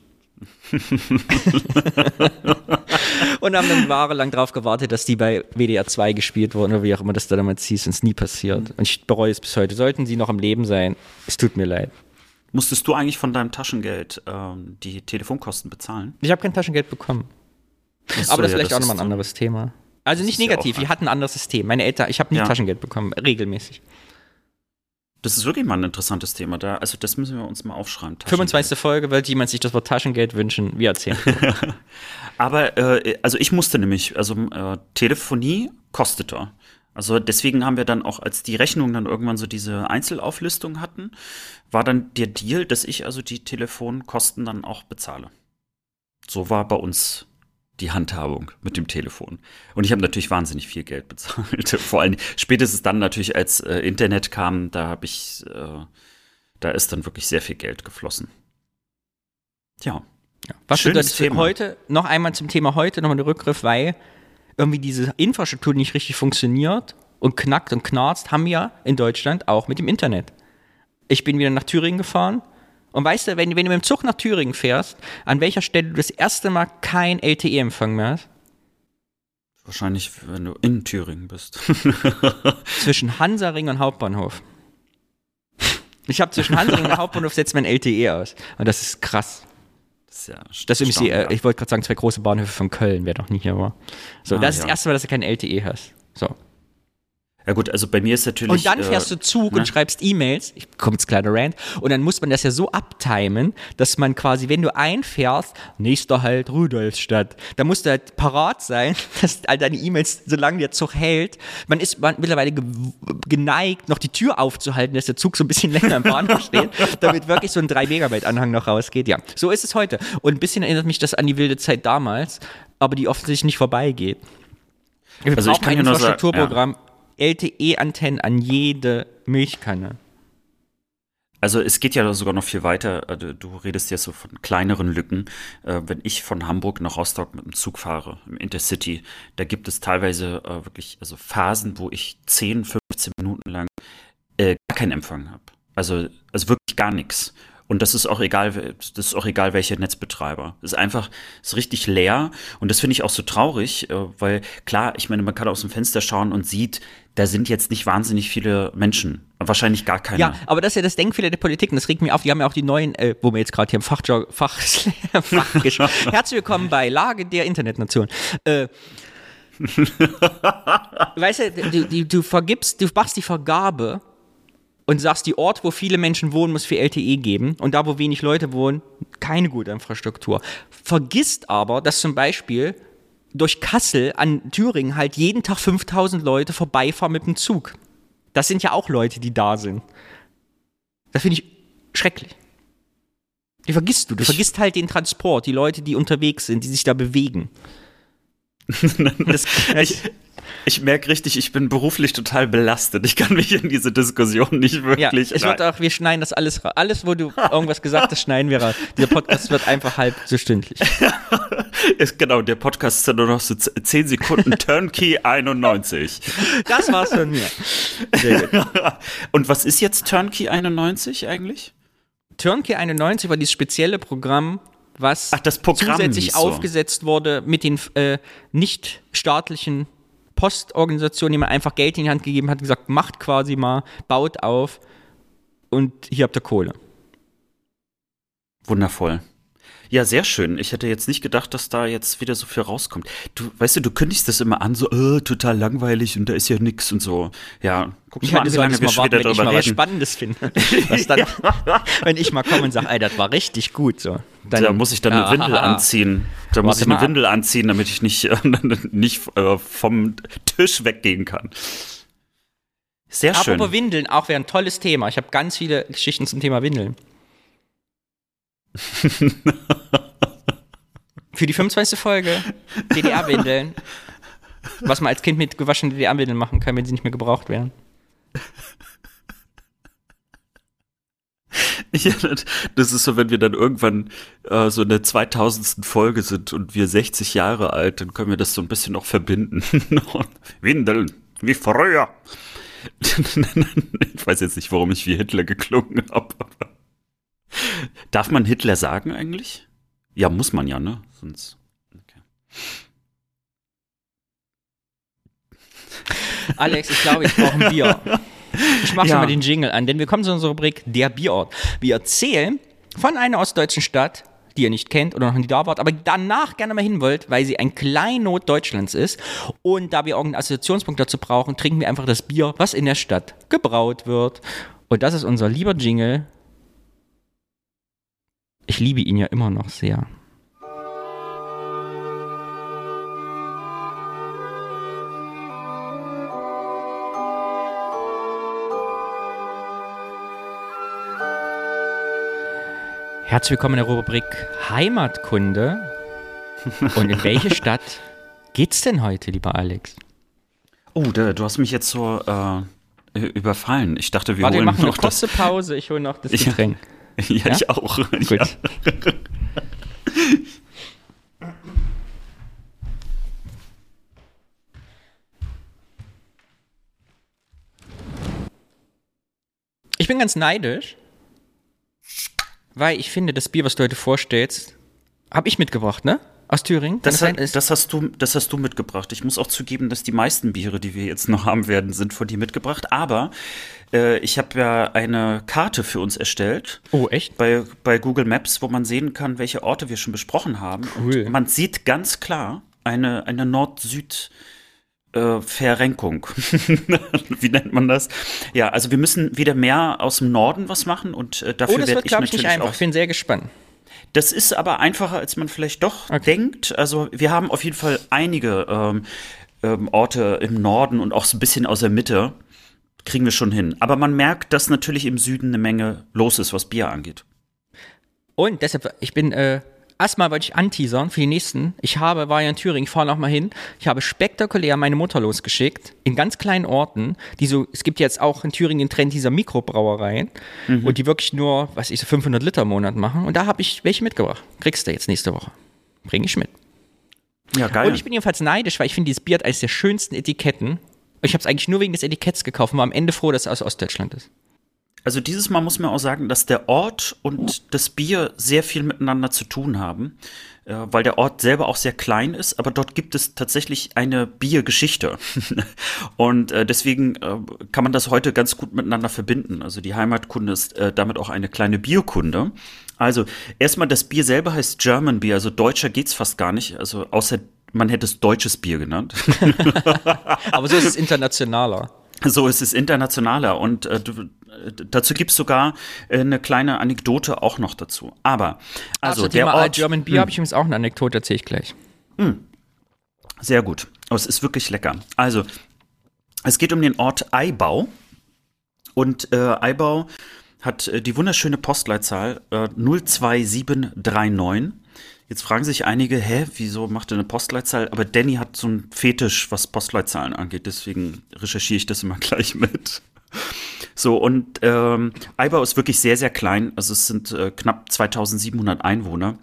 Und haben dann jahrelang darauf gewartet, dass die bei WDR 2 gespielt wurden oder wie auch immer das da damals hieß und es nie passiert. Und ich bereue es bis heute. Sollten sie noch am Leben sein, es tut mir leid. Musstest du eigentlich von deinem Taschengeld ähm, die Telefonkosten bezahlen? Ich habe kein Taschengeld bekommen. Ach Aber das ist so, ja, vielleicht auch nochmal ein so- anderes Thema. Also nicht ist ja negativ, auch wir hatten ein anderes System. Meine Eltern, ich habe nie Ja. Taschengeld bekommen, regelmäßig. Das ist wirklich mal ein interessantes Thema. Da, also das müssen wir uns mal aufschreiben. Taschengeld. 25. Folge, wird jemand sich das Wort Taschengeld wünschen? Wir erzählen. Aber äh, also ich musste nämlich, also äh, Telefonie kostete. Also deswegen haben wir dann auch, als die Rechnungen dann irgendwann so diese Einzelauflistung hatten, war dann der Deal, dass ich also die Telefonkosten dann auch bezahle. So war bei uns die Handhabung mit dem Telefon. Und ich habe natürlich wahnsinnig viel Geld bezahlt. Vor allem spätestens dann natürlich, als äh, Internet kam, da habe ich, äh, da ist dann wirklich sehr viel Geld geflossen. Ja. Was Schönes bedeutet Thema. heute, noch einmal zum Thema heute, nochmal der Rückgriff, weil irgendwie diese Infrastruktur nicht richtig funktioniert und knackt und knarzt, haben wir in Deutschland auch mit dem Internet. Ich bin wieder nach Thüringen gefahren und weißt du, wenn, wenn du mit dem Zug nach Thüringen fährst, an welcher Stelle du das erste Mal kein LTE-Empfang mehr hast? Wahrscheinlich, wenn du in Thüringen bist. Zwischen Hansaring und Hauptbahnhof. Ich habe zwischen Hansaring und Hauptbahnhof setzt mein LTE aus. Und das ist krass. Das ist ja Das ist die, äh, ich wollte gerade sagen, zwei große Bahnhöfe von Köln, wer noch nie hier war. So, Ah, das ist ja. das erste Mal, dass du kein LTE hast. So. Ja gut, also bei mir ist natürlich. Und dann äh, fährst du Zug ne? und schreibst E-Mails. Ich komme jetzt kleiner Rant. Und dann muss man das ja so abtimen, dass man quasi, wenn du einfährst, nächster Halt Rudolfstadt, da musst du halt parat sein, dass all deine E-Mails, solange der Zug hält, man ist man mittlerweile ge geneigt, noch die Tür aufzuhalten, dass der Zug so ein bisschen länger im Bahnhof steht, damit wirklich so ein 3 Megabyte Anhang noch rausgeht. Ja, so ist es heute. Und ein bisschen erinnert mich das an die wilde Zeit damals, aber die offensichtlich nicht vorbeigeht. Wir Also ich kann ein ja nur sagen, Infrastrukturprogramm, LTE-Antennen an jede Milchkanne. Also es geht ja sogar noch viel weiter. Also Du redest ja so von kleineren Lücken. Äh, wenn ich von Hamburg nach Rostock mit dem Zug fahre, im Intercity, da gibt es teilweise äh, wirklich also Phasen, wo ich 10, 15 Minuten lang äh, gar keinen Empfang habe. Also, also wirklich gar nichts. Und das ist auch egal, das ist auch egal, welcher Netzbetreiber. Es ist einfach, ist richtig leer. Und das finde ich auch so traurig, weil klar, ich meine, man kann aus dem Fenster schauen und sieht, da sind jetzt nicht wahnsinnig viele Menschen. Wahrscheinlich gar keine. Ja, aber das ist ja das Denkfehler der Politik und das regt mich auf. Die haben ja auch die neuen, äh, wo wir jetzt gerade hier im Fachjog, Fach, Fach Herzlich willkommen bei Lage der Internetnation. Äh, weißt du, du, du, du vergibst, du machst die Vergabe und sagst, die Ort, wo viele Menschen wohnen, muss für LTE geben und da, wo wenig Leute wohnen, keine gute Infrastruktur. Vergisst aber, dass zum Beispiel durch Kassel an Thüringen halt jeden Tag 5000 Leute vorbeifahren mit dem Zug. Das sind ja auch Leute, die da sind. Das finde ich schrecklich. Die vergisst du. Du Ich- vergisst halt den Transport, die Leute, die unterwegs sind, die sich da bewegen. das, Ich, ich merke richtig, ich bin beruflich total belastet. Ich kann mich in diese Diskussion nicht ja, wirklich. es wird auch, wir schneiden das alles raus. Alles, wo du irgendwas gesagt hast, schneiden wir raus. Dieser Podcast wird einfach halb so stündlich. ist, genau, der Podcast ist ja nur noch so z- 10 Sekunden Turnkey 91. Das war's von mir. Sehr gut. Und was ist jetzt Turnkey 91 eigentlich? Turnkey 91 war dieses spezielle Programm, was Ach, das Programm zusätzlich so. aufgesetzt wurde mit den äh, nicht staatlichen Postorganisationen, die man einfach Geld in die Hand gegeben hat, gesagt, macht quasi mal, baut auf und hier habt ihr Kohle. Wundervoll. Ja, sehr schön. Ich hätte jetzt nicht gedacht, dass da jetzt wieder so viel rauskommt. Du, weißt du, du kündigst das immer an, so, äh, total langweilig und da ist ja nix und so. Ja, guck Ich mal an, wie so lange mal wir schon warten, wieder wenn ich mal was reden. Spannendes finde. Was dann, wenn ich mal komme und sage, ey, das war richtig gut so. Dann, da muss ich dann eine Ah, Windel ah, ah. anziehen. Da muss ich eine. Windel anziehen, damit ich nicht, äh, nicht äh, vom Tisch weggehen kann. Sehr schön. Apropos Windeln, auch wäre ein tolles Thema. Ich habe ganz viele Geschichten zum Thema Windeln. Für die 25. Folge DDR-Windeln. Was man als Kind mit gewaschenen DDR-Windeln machen kann, wenn sie nicht mehr gebraucht werden. Ja, das ist so, wenn wir dann irgendwann äh, so in der 2000. Folge sind und wir 60 Jahre alt, dann können wir das so ein bisschen noch verbinden. Windeln, wie früher. ich weiß jetzt nicht, warum ich wie Hitler geklungen habe. Darf man Hitler sagen eigentlich? Ja, muss man ja, ne? Sonst. Okay. Alex, ich glaube, ich brauche ein Bier. Ich mache ja. schon mal den Jingle an, denn wir kommen zu unserer Rubrik Der Bierort. Wir erzählen von einer ostdeutschen Stadt, die ihr nicht kennt oder noch nie da wart, aber danach gerne mal hin wollt, weil sie ein Kleinod Deutschlands ist. Und da wir irgendeinen Assoziationspunkt dazu brauchen, trinken wir einfach das Bier, was in der Stadt gebraut wird. Und das ist unser lieber Jingle. Ich liebe ihn ja immer noch sehr. Herzlich willkommen in der Rubrik Heimatkunde. Und in welche Stadt geht's denn heute, lieber Alex? Oh, du hast mich jetzt so äh, überfallen. Ich dachte, wir Warte, holen wir machen noch eine kurze. Pause. Ich hole noch das Getränk. Ja, ja, ich auch. Gut. Ja. Ich bin ganz neidisch, weil ich finde, das Bier, was du heute vorstellst, habe ich mitgebracht, ne? Aus Thüringen. Das, hat, das, hast du, das hast du mitgebracht. Ich muss auch zugeben, dass die meisten Biere, die wir jetzt noch haben werden, sind von dir mitgebracht. Aber äh, ich habe ja eine Karte für uns erstellt oh, echt? bei, bei Google Maps, wo man sehen kann, welche Orte wir schon besprochen haben. Cool. Und man sieht ganz klar eine, eine Nord-Süd- äh, Verrenkung. Wie nennt man das? Ja, also wir müssen wieder mehr aus dem Norden was machen und äh, dafür Oh, werde ich glaube ich, natürlich nicht einfach. auch Ich bin sehr gespannt. Das ist aber einfacher, als man vielleicht doch Okay. denkt. Also wir haben auf jeden Fall einige ähm, ähm, Orte im Norden und auch so ein bisschen aus der Mitte. Kriegen wir schon hin. Aber man merkt, dass natürlich im Süden eine Menge los ist, was Bier angeht. Und deshalb, ich bin, äh, erstmal wollte ich anteasern für die nächsten. Ich habe, war ja in Thüringen, ich fahre noch mal hin. Ich habe spektakulär meine Mutter losgeschickt, in ganz kleinen Orten, die so, es gibt jetzt auch in Thüringen den Trend dieser Mikrobrauereien, und die wirklich nur, was ich so 500 Liter im Monat machen. Und da habe ich welche mitgebracht. Kriegst du jetzt nächste Woche. Bring ich mit. Ja, geil. Und ich bin jedenfalls neidisch, weil ich finde dieses Bier hat eines der schönsten Etiketten. Ich habe es eigentlich nur wegen des Etiketts gekauft und war am Ende froh, dass es aus Ostdeutschland ist. Also dieses Mal muss man auch sagen, dass der Ort und das Bier sehr viel miteinander zu tun haben, äh, weil der Ort selber auch sehr klein ist, aber dort gibt es tatsächlich eine Biergeschichte. und äh, deswegen äh, kann man das heute ganz gut miteinander verbinden. Also die Heimatkunde ist äh, damit auch eine kleine Bierkunde. Also erstmal das Bier selber heißt German Beer, also deutscher geht's fast gar nicht, also außer man hätte es deutsches Bier genannt. Aber so ist es internationaler. So ist es internationaler und äh, dazu gibt's sogar äh, eine kleine Anekdote auch noch dazu. Aber also Also der Thema Ort, German Beer habe ich übrigens auch eine Anekdote, erzähle ich gleich. sehr gut. Oh, es ist wirklich lecker. Also es geht um den Ort Eibau und äh, Eibau hat äh, die wunderschöne Postleitzahl äh, 02739. Jetzt fragen sich einige, hä, wieso macht er eine Postleitzahl? Aber Danny hat so einen Fetisch, was Postleitzahlen angeht, deswegen recherchiere ich das immer gleich mit. So, und ähm, Eibau ist wirklich sehr, sehr klein. Also es sind äh, knapp 2700 Einwohner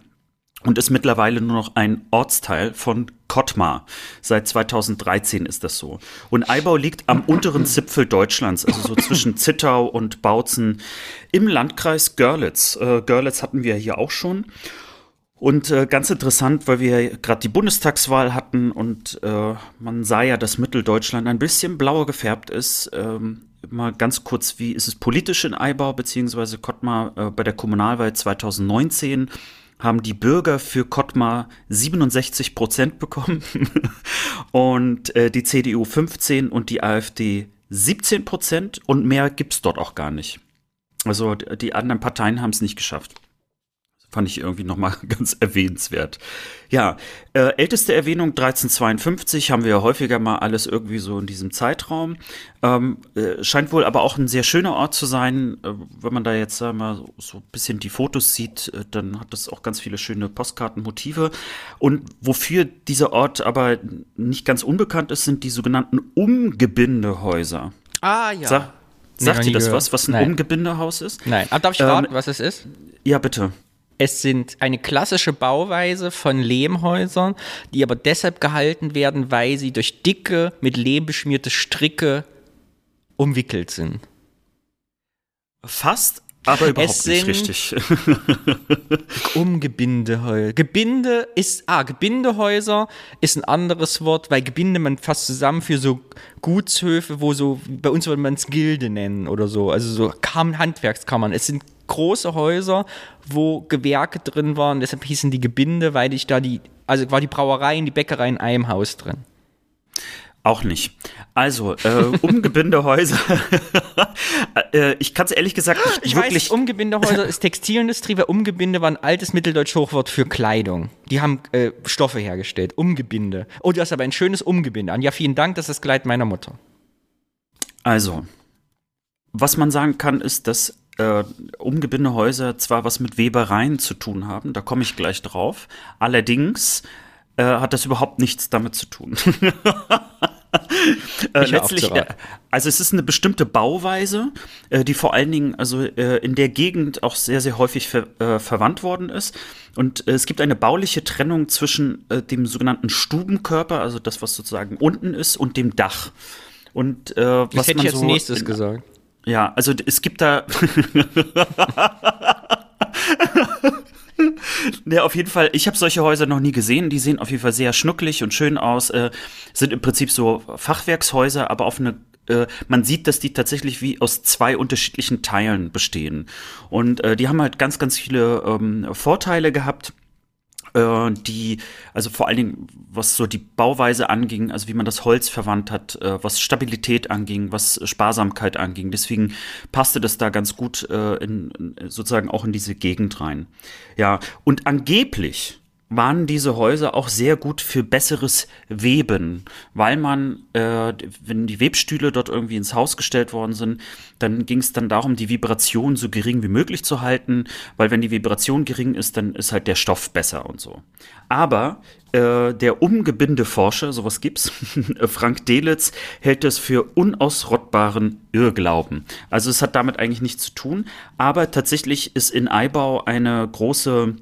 und ist mittlerweile nur noch ein Ortsteil von Kottmar. Seit 2013 ist das so. Und Eibau liegt am unteren Zipfel Deutschlands, also so zwischen Zittau und Bautzen im Landkreis Görlitz. Äh, Görlitz hatten wir hier auch schon. Und äh, ganz interessant, weil wir gerade die Bundestagswahl hatten und äh, man sah ja, dass Mitteldeutschland ein bisschen blauer gefärbt ist. Ähm, mal ganz kurz, wie ist es politisch in Eibau beziehungsweise Kottmar äh, bei der Kommunalwahl 2019? haben die Bürger für Kottmar 67 Prozent bekommen und äh, die CDU 15 und die AfD 17 Prozent und mehr gibt's dort auch gar nicht. Also die anderen Parteien haben es nicht geschafft. Fand ich irgendwie nochmal ganz erwähnenswert. Ja, äh, älteste Erwähnung 1352 haben wir ja häufiger mal alles irgendwie so in diesem Zeitraum. Ähm, äh, scheint wohl aber auch ein sehr schöner Ort zu sein. Äh, wenn man da jetzt äh, mal so, so ein bisschen die Fotos sieht, äh, dann hat das auch ganz viele schöne Postkartenmotive. Und wofür dieser Ort aber nicht ganz unbekannt ist, sind die sogenannten Umgebindehäuser. Ah ja. Sa sagt nee, dir das gehört. was, was ein Nein. Umgebindehaus ist? Nein. Aber darf ich raten, ähm, was es ist? Ja, bitte. Es sind eine klassische Bauweise von Lehmhäusern, die aber deshalb gehalten werden, weil sie durch dicke, mit Lehm beschmierte Stricke umwickelt sind. Fast, aber überhaupt nicht richtig. Umgebindehäuser. Gebinde ist, ah, Gebindehäuser ist ein anderes Wort, weil Gebinde man fast zusammen für so Gutshöfe, wo so, bei uns würde man es Gilde nennen oder so, also so Handwerkskammern. Es sind große Häuser, wo Gewerke drin waren. Deshalb hießen die Gebinde, weil ich da die, also war die Brauerei und die Bäckerei in einem Haus drin. Auch nicht. Also, äh, Umgebindehäuser. äh, ich kann es ehrlich gesagt nicht ich wirklich. Weiß, Umgebindehäuser ist Textilindustrie, weil Umgebinde war ein altes Mitteldeutsch-Hochwort für Kleidung. Die haben äh, Stoffe hergestellt. Umgebinde. Oh, du hast aber ein schönes Umgebinde an. Ja, vielen Dank, das ist das Kleid meiner Mutter. Also, was man sagen kann, ist, dass äh, Umgebindehäuser zwar was mit Webereien zu tun haben, da komme ich gleich drauf. Allerdings äh, hat das überhaupt nichts damit zu tun. äh, letztlich, äh, also es ist eine bestimmte Bauweise, äh, die vor allen Dingen also in der Gegend auch sehr sehr häufig ver verwandt worden ist. Und es gibt eine bauliche Trennung zwischen dem sogenannten Stubenkörper, also das was sozusagen unten ist, und dem Dach. Und was das hätte man ich als so nächstes in, gesagt. Ja, also es gibt da. Ja, auf jeden Fall. Ich habe solche Häuser noch nie gesehen. Die sehen auf jeden Fall sehr schnucklig und schön aus. Äh, sind im Prinzip so Fachwerkshäuser, aber auf eine äh, man sieht, dass die tatsächlich wie aus zwei unterschiedlichen Teilen bestehen. Und äh, die haben halt ganz, ganz viele ähm, Vorteile gehabt äh, die, also vor allen Dingen, was so die Bauweise anging, also wie man das Holz verwandt hat, äh, was Stabilität anging, was Sparsamkeit anging. Deswegen passte das da ganz gut äh, in, sozusagen auch in diese Gegend rein. Ja, und angeblich waren diese Häuser auch sehr gut für besseres Weben, weil man, äh, wenn die Webstühle dort irgendwie ins Haus gestellt worden sind, dann ging es dann darum, die Vibration so gering wie möglich zu halten, weil wenn die Vibration gering ist, dann ist halt der Stoff besser und so. Aber äh, der Umgebindeforscher, sowas gibt's, Frank Delitz, hält das für unausrottbaren Irrglauben. Also es hat damit eigentlich nichts zu tun, aber tatsächlich ist in Eibau eine große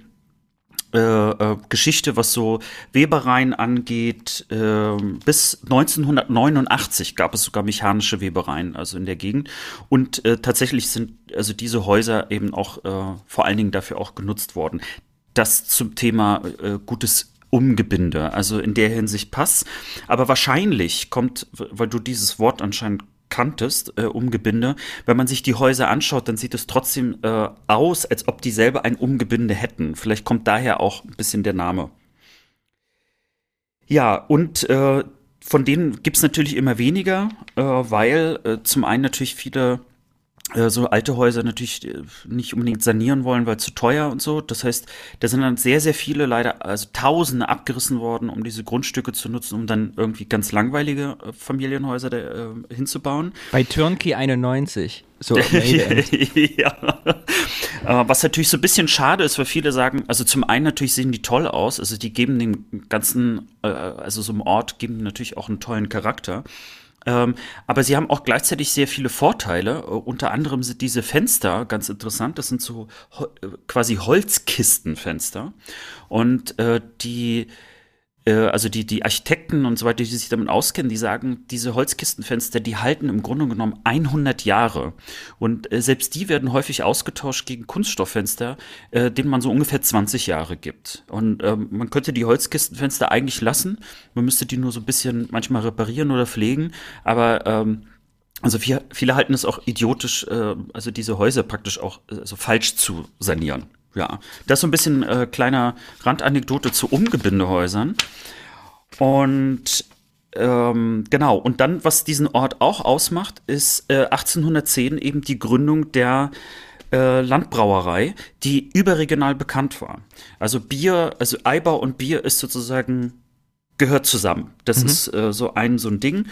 äh, äh, Geschichte, was so Webereien angeht. Äh, bis 1989 gab es sogar mechanische Webereien, also in der Gegend. Und äh, tatsächlich sind also diese Häuser eben auch äh, vor allen Dingen dafür auch genutzt worden. Das zum Thema äh, gutes Umgebinde, also in der Hinsicht passt. Aber wahrscheinlich kommt, weil du dieses Wort anscheinend kanntest, äh, Umgebinde. Wenn man sich die Häuser anschaut, dann sieht es trotzdem äh, aus, als ob die selber ein Umgebinde hätten. Vielleicht kommt daher auch ein bisschen der Name. Ja, und äh, von denen gibt es natürlich immer weniger, äh, weil äh, zum einen natürlich viele so alte Häuser natürlich äh, nicht unbedingt sanieren wollen, weil zu teuer und so. Das heißt, da sind dann sehr, sehr viele leider, also Tausende abgerissen worden, um diese Grundstücke zu nutzen, um dann irgendwie ganz langweilige äh, Familienhäuser da, äh, hinzubauen. Bei Turnkey 91. So, ja. Was natürlich so ein bisschen schade ist, weil viele sagen, also zum einen natürlich sehen die toll aus, also die geben dem ganzen, also so einem Ort geben natürlich auch einen tollen Charakter. Ähm, aber sie haben auch gleichzeitig sehr viele Vorteile. Uh, unter anderem sind diese Fenster ganz interessant. Das sind so äh, quasi Holzkistenfenster. Und äh, die also die, die Architekten und so weiter, die sich damit auskennen, die sagen, diese Holzkistenfenster, die halten im Grunde genommen 100 Jahre. Und äh, selbst die werden häufig ausgetauscht gegen Kunststofffenster, äh, denen man so ungefähr 20 Jahre gibt. Und ähm, man könnte die Holzkistenfenster eigentlich lassen. Man müsste die nur so ein bisschen manchmal reparieren oder pflegen. Aber ähm, also viele, viele halten es auch idiotisch, äh, also diese Häuser praktisch auch äh, so falsch zu sanieren. Ja, das ist so ein bisschen äh, kleiner Randanekdote zu Umgebindehäusern. Und ähm, genau, und dann, was diesen Ort auch ausmacht, ist äh, 1810 eben die Gründung der äh, Landbrauerei, die überregional bekannt war. Also Bier, also Eibau und Bier ist sozusagen gehört zusammen. Das mhm. ist äh, so ein so ein Ding.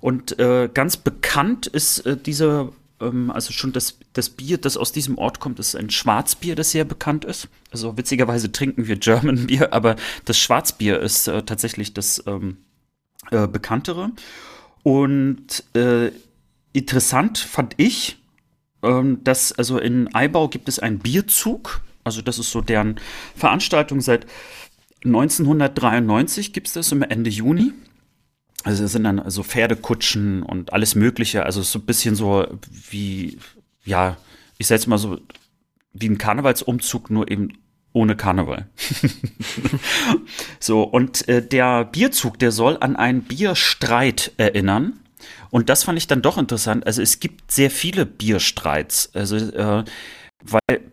Und äh, ganz bekannt ist äh, diese, ähm, also schon das, das Bier, das aus diesem Ort kommt, ist ein Schwarzbier, das sehr bekannt ist. Also witzigerweise trinken wir German Bier, aber das Schwarzbier ist äh, tatsächlich das ähm, äh, bekanntere. Und äh, interessant fand ich, ähm, dass also in Eibau gibt es einen Bierzug. Also das ist so deren Veranstaltung seit 1993 gibt es das im Ende Juni. Also es sind dann so Pferdekutschen und alles Mögliche. Also so ein bisschen so wie, ja, ich sag jetzt mal so, wie ein Karnevalsumzug, nur eben ohne Karneval. so, und äh, der Bierzug, der soll an einen Bierstreit erinnern. Und das fand ich dann doch interessant. Also es gibt sehr viele Bierstreits. Also, äh, weil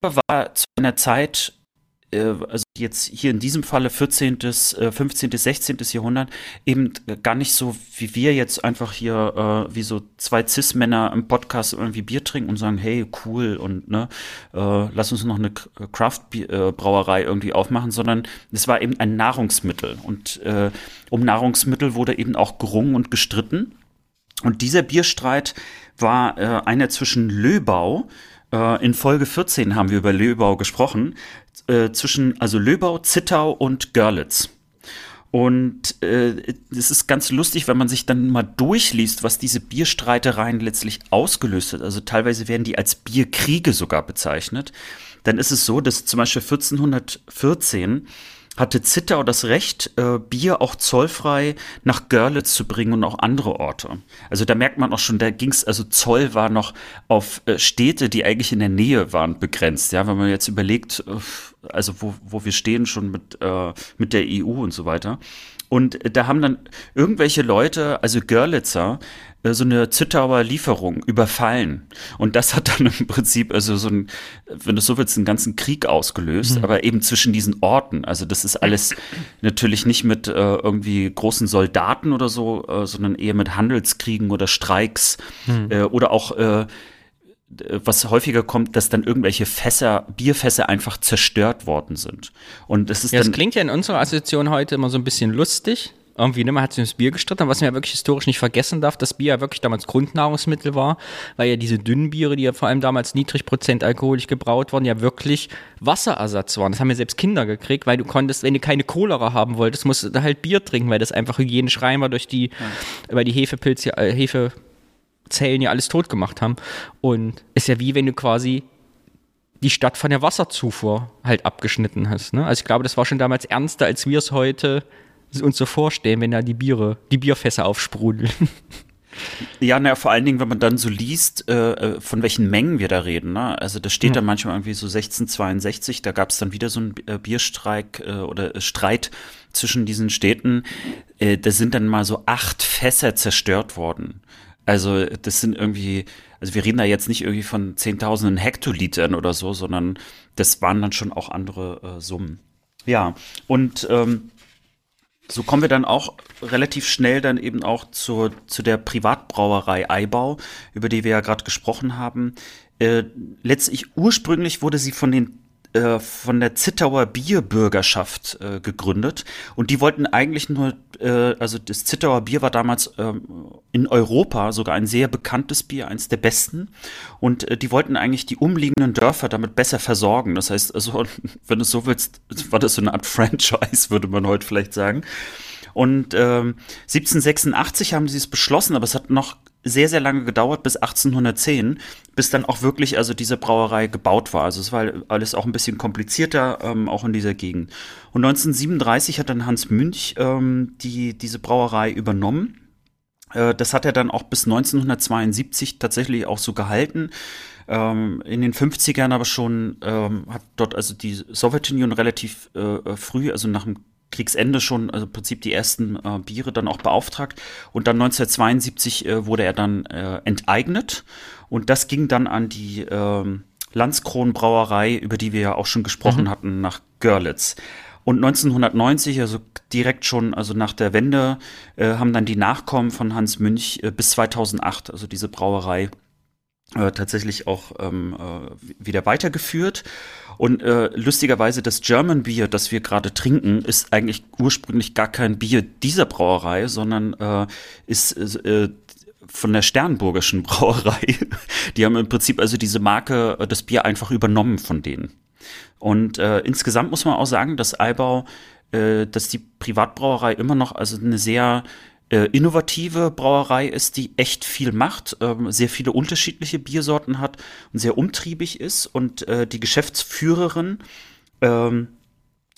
war zu einer Zeit also jetzt hier in diesem Falle 14., 15., 16. Jahrhundert, eben gar nicht so, wie wir jetzt einfach hier, äh, wie so zwei Cis-Männer im Podcast irgendwie Bier trinken und sagen, hey, cool und ne, äh, lass uns noch eine Craft-Brauerei irgendwie aufmachen, sondern es war eben ein Nahrungsmittel und äh, um Nahrungsmittel wurde eben auch gerungen und gestritten. Und dieser Bierstreit war äh, einer zwischen Löbau, äh, in Folge 14 haben wir über Löbau gesprochen, äh, zwischen also Löbau, Zittau und Görlitz. Und äh, es ist ganz lustig, wenn man sich dann mal durchliest, was diese Bierstreitereien letztlich ausgelöst hat. Also teilweise werden die als Bierkriege sogar bezeichnet. Dann ist es so, dass zum Beispiel 1414 hatte Zittau das Recht, äh, Bier auch zollfrei nach Görlitz zu bringen und auch andere Orte. Also da merkt man auch schon, da ging es, also Zoll war noch auf äh, Städte, die eigentlich in der Nähe waren, begrenzt. Ja, wenn man jetzt überlegt, äh, also wo, wo wir stehen schon mit, äh, mit der EU und so weiter. Und da haben dann irgendwelche Leute, also Görlitzer, äh, so eine Zittauer Lieferung überfallen. Und das hat dann im Prinzip, also so ein, wenn du so willst, einen ganzen Krieg ausgelöst, mhm. aber eben zwischen diesen Orten. Also das ist alles natürlich nicht mit äh, irgendwie großen Soldaten oder so, äh, sondern eher mit Handelskriegen oder Streiks mhm. äh, oder auch äh, was häufiger kommt, dass dann irgendwelche Fässer, Bierfässer einfach zerstört worden sind. Und das ist ja, das klingt ja in unserer Assoziation heute immer so ein bisschen lustig. Irgendwie, ne, man hat sich ums Bier gestritten, was man ja wirklich historisch nicht vergessen darf, dass Bier ja wirklich damals Grundnahrungsmittel war, weil ja diese dünnen Biere, die ja vor allem damals niedrig Prozent alkoholisch gebraut waren, ja wirklich Wasserersatz waren. Das haben ja selbst Kinder gekriegt, weil du konntest, wenn du keine Cholera haben wolltest, musst du halt Bier trinken, weil das einfach hygienisch rein war durch die, ja. weil die Hefepilze, äh, Hefe, Zellen ja alles tot gemacht haben. Und ist ja wie wenn du quasi die Stadt von der Wasserzufuhr halt abgeschnitten hast. Ne? Also ich glaube, das war schon damals ernster, als wir es heute uns so vorstellen, wenn da die Biere, die Bierfässer aufsprudeln. Ja, naja, vor allen Dingen, wenn man dann so liest, äh, äh von welchen Mengen wir da reden. Ne? Also das steht ja. da manchmal irgendwie so 1662, da gab es dann wieder so einen äh, Bierstreik äh, oder äh, Streit zwischen diesen Städten. Äh, da sind dann mal so acht Fässer zerstört worden. Also das sind irgendwie, also wir reden da jetzt nicht irgendwie von Zehntausenden Hektolitern oder so, sondern das waren dann schon auch andere Summen. Ja, und ähm, so kommen wir dann auch relativ schnell dann eben auch zur, zu der Privatbrauerei Eibau, über die wir ja gerade gesprochen haben. Äh, letztlich ursprünglich wurde sie von den äh, von der Zittauer Bierbürgerschaft äh, gegründet und die wollten eigentlich nur, äh, also das Zittauer Bier war damals ähm, in Europa sogar ein sehr bekanntes Bier, eins der besten und äh, die wollten eigentlich die umliegenden Dörfer damit besser versorgen. Das heißt, also wenn du so willst, war das so eine Art Franchise, würde man heute vielleicht sagen. Und ähm, 1786 haben sie es beschlossen, aber es hat noch sehr, sehr lange gedauert, bis 1810, bis dann auch wirklich also diese Brauerei gebaut war. Also es war alles auch ein bisschen komplizierter, ähm, auch in dieser Gegend. Und 1937 hat dann Hans Münch ähm, die, diese Brauerei übernommen. Äh, das hat er dann auch bis 1972 tatsächlich auch so gehalten. Ähm, in den 50ern aber schon ähm, hat dort also die Sowjetunion relativ äh, früh, also nach dem Kriegsende schon, also im Prinzip die ersten äh, Biere dann auch beauftragt. Und dann 1972 äh, wurde er dann äh, enteignet. Und das ging dann an die äh, Landskronenbrauerei, über die wir ja auch schon gesprochen mhm. hatten, nach Görlitz. Und 1990, also direkt schon, also nach der Wende, äh, haben dann die Nachkommen von Hans Münch äh, bis 2008, also diese Brauerei, äh, tatsächlich auch ähm, äh, wieder weitergeführt. Und äh, lustigerweise das German Bier, das wir gerade trinken, ist eigentlich ursprünglich gar kein Bier dieser Brauerei, sondern äh, ist äh, von der Sternburgischen Brauerei. Die haben im Prinzip also diese Marke, äh, das Bier einfach übernommen von denen. Und äh, insgesamt muss man auch sagen, dass Eibau, äh, dass die Privatbrauerei immer noch also eine sehr äh, innovative Brauerei ist, die echt viel macht, ähm, sehr viele unterschiedliche Biersorten hat und sehr umtriebig ist. Und äh, die Geschäftsführerin, ähm,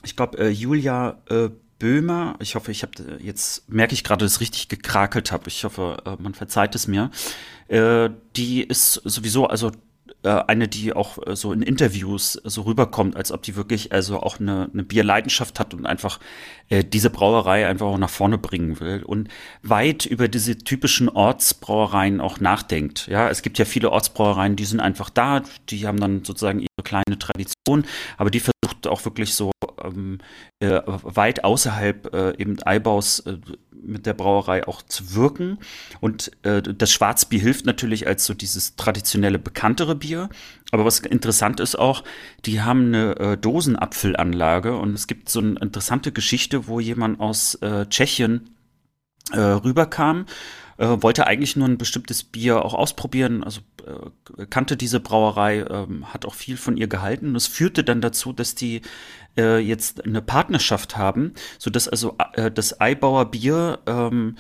ich glaube, äh, Julia äh, Böhmer, ich hoffe, ich habe äh, jetzt merke ich gerade, dass ich richtig gekrakelt habe. Ich hoffe, äh, man verzeiht es mir. Äh, die ist sowieso also äh, eine, die auch äh, so in Interviews so rüberkommt, als ob die wirklich also auch eine, eine Bierleidenschaft hat und einfach äh, diese Brauerei einfach auch nach vorne bringen will und weit über diese typischen Ortsbrauereien auch nachdenkt. Ja, es gibt ja viele Ortsbrauereien, die sind einfach da, die haben dann sozusagen ihre kleine Tradition, aber die versucht auch wirklich so ähm, äh, weit außerhalb äh, eben Eibaus äh, mit der Brauerei auch zu wirken. Und äh, das Schwarzbier hilft natürlich als so dieses traditionelle bekanntere Bier. Aber was interessant ist auch, die haben eine äh, Dosenapfelanlage und es gibt so eine interessante Geschichte, wo jemand aus äh, Tschechien äh, rüberkam äh, wollte eigentlich nur ein bestimmtes Bier auch ausprobieren, also äh, kannte diese Brauerei, äh, hat auch viel von ihr gehalten. Es führte dann dazu, dass die äh, jetzt eine Partnerschaft haben, sodass also äh, das Eibauer Bier ähm,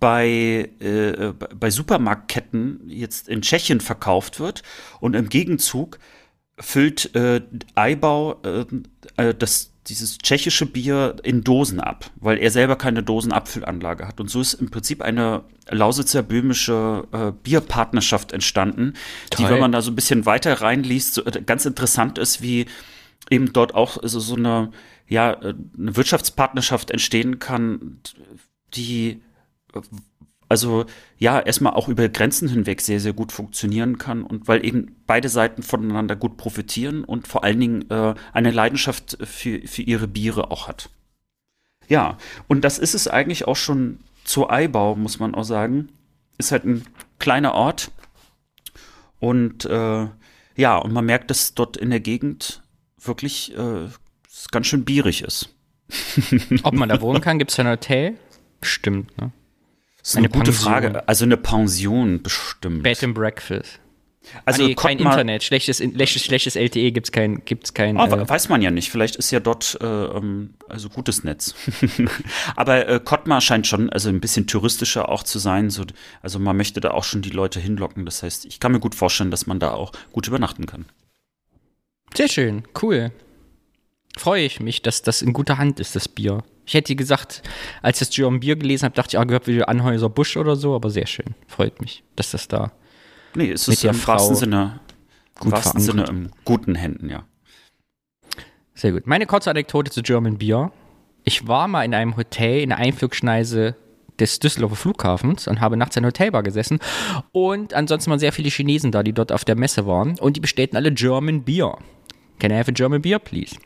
bei, äh, bei Supermarktketten jetzt in Tschechien verkauft wird und im Gegenzug füllt Eibau das, dieses tschechische Bier in Dosen ab, weil er selber keine Dosenabfüllanlage hat. Und so ist im Prinzip eine Lausitzer böhmische äh, Bierpartnerschaft entstanden, Toll. die, wenn man da so ein bisschen weiter reinliest, so, äh, ganz interessant ist, wie eben dort auch so, so eine, ja, äh, eine Wirtschaftspartnerschaft entstehen kann, die also ja, erstmal auch über Grenzen hinweg sehr, sehr gut funktionieren kann und weil eben beide Seiten voneinander gut profitieren und vor allen Dingen äh, eine Leidenschaft für, für ihre Biere auch hat. Ja, und das ist es eigentlich auch schon zur Eibau, muss man auch sagen. Ist halt ein kleiner Ort und äh, ja, und man merkt, dass dort in der Gegend wirklich äh, ganz schön bierig ist. Ob man da wohnen kann, gibt es ein Hotel? Stimmt, ne? Das ist eine, eine gute Pension. Frage. Also eine Pension bestimmt. Bed and Breakfast. Also ah, nee, kein Internet, schlechtes, schlechtes, schlechtes LTE gibt's kein, gibt's kein. Oh, äh, weiß man ja nicht. Vielleicht ist ja dort äh, ähm, also gutes Netz. Aber äh, Kottmar scheint schon also ein bisschen touristischer auch zu sein. So, also man möchte da auch schon die Leute hinlocken. Das heißt, ich kann mir gut vorstellen, dass man da auch gut übernachten kann. Sehr schön, cool. Freue ich mich, dass das in guter Hand ist, das Bier. Ich hätte gesagt, als ich das German Bier gelesen habe, dachte ich, ah, gehört wie Anhäuser Busch oder so, aber sehr schön. Freut mich, dass das da. Nee, es ist im wahrsten Sinne, im wahrsten Sinne in guten Händen, ja. Sehr gut. Meine kurze Anekdote zu German Beer. Ich war mal in einem Hotel in der Einflugschneise des Düsseldorfer Flughafens und habe nachts in der Hotelbar gesessen. Und ansonsten waren sehr viele Chinesen da, die dort auf der Messe waren. Und die bestellten alle German Beer. Can I have a German Beer, please?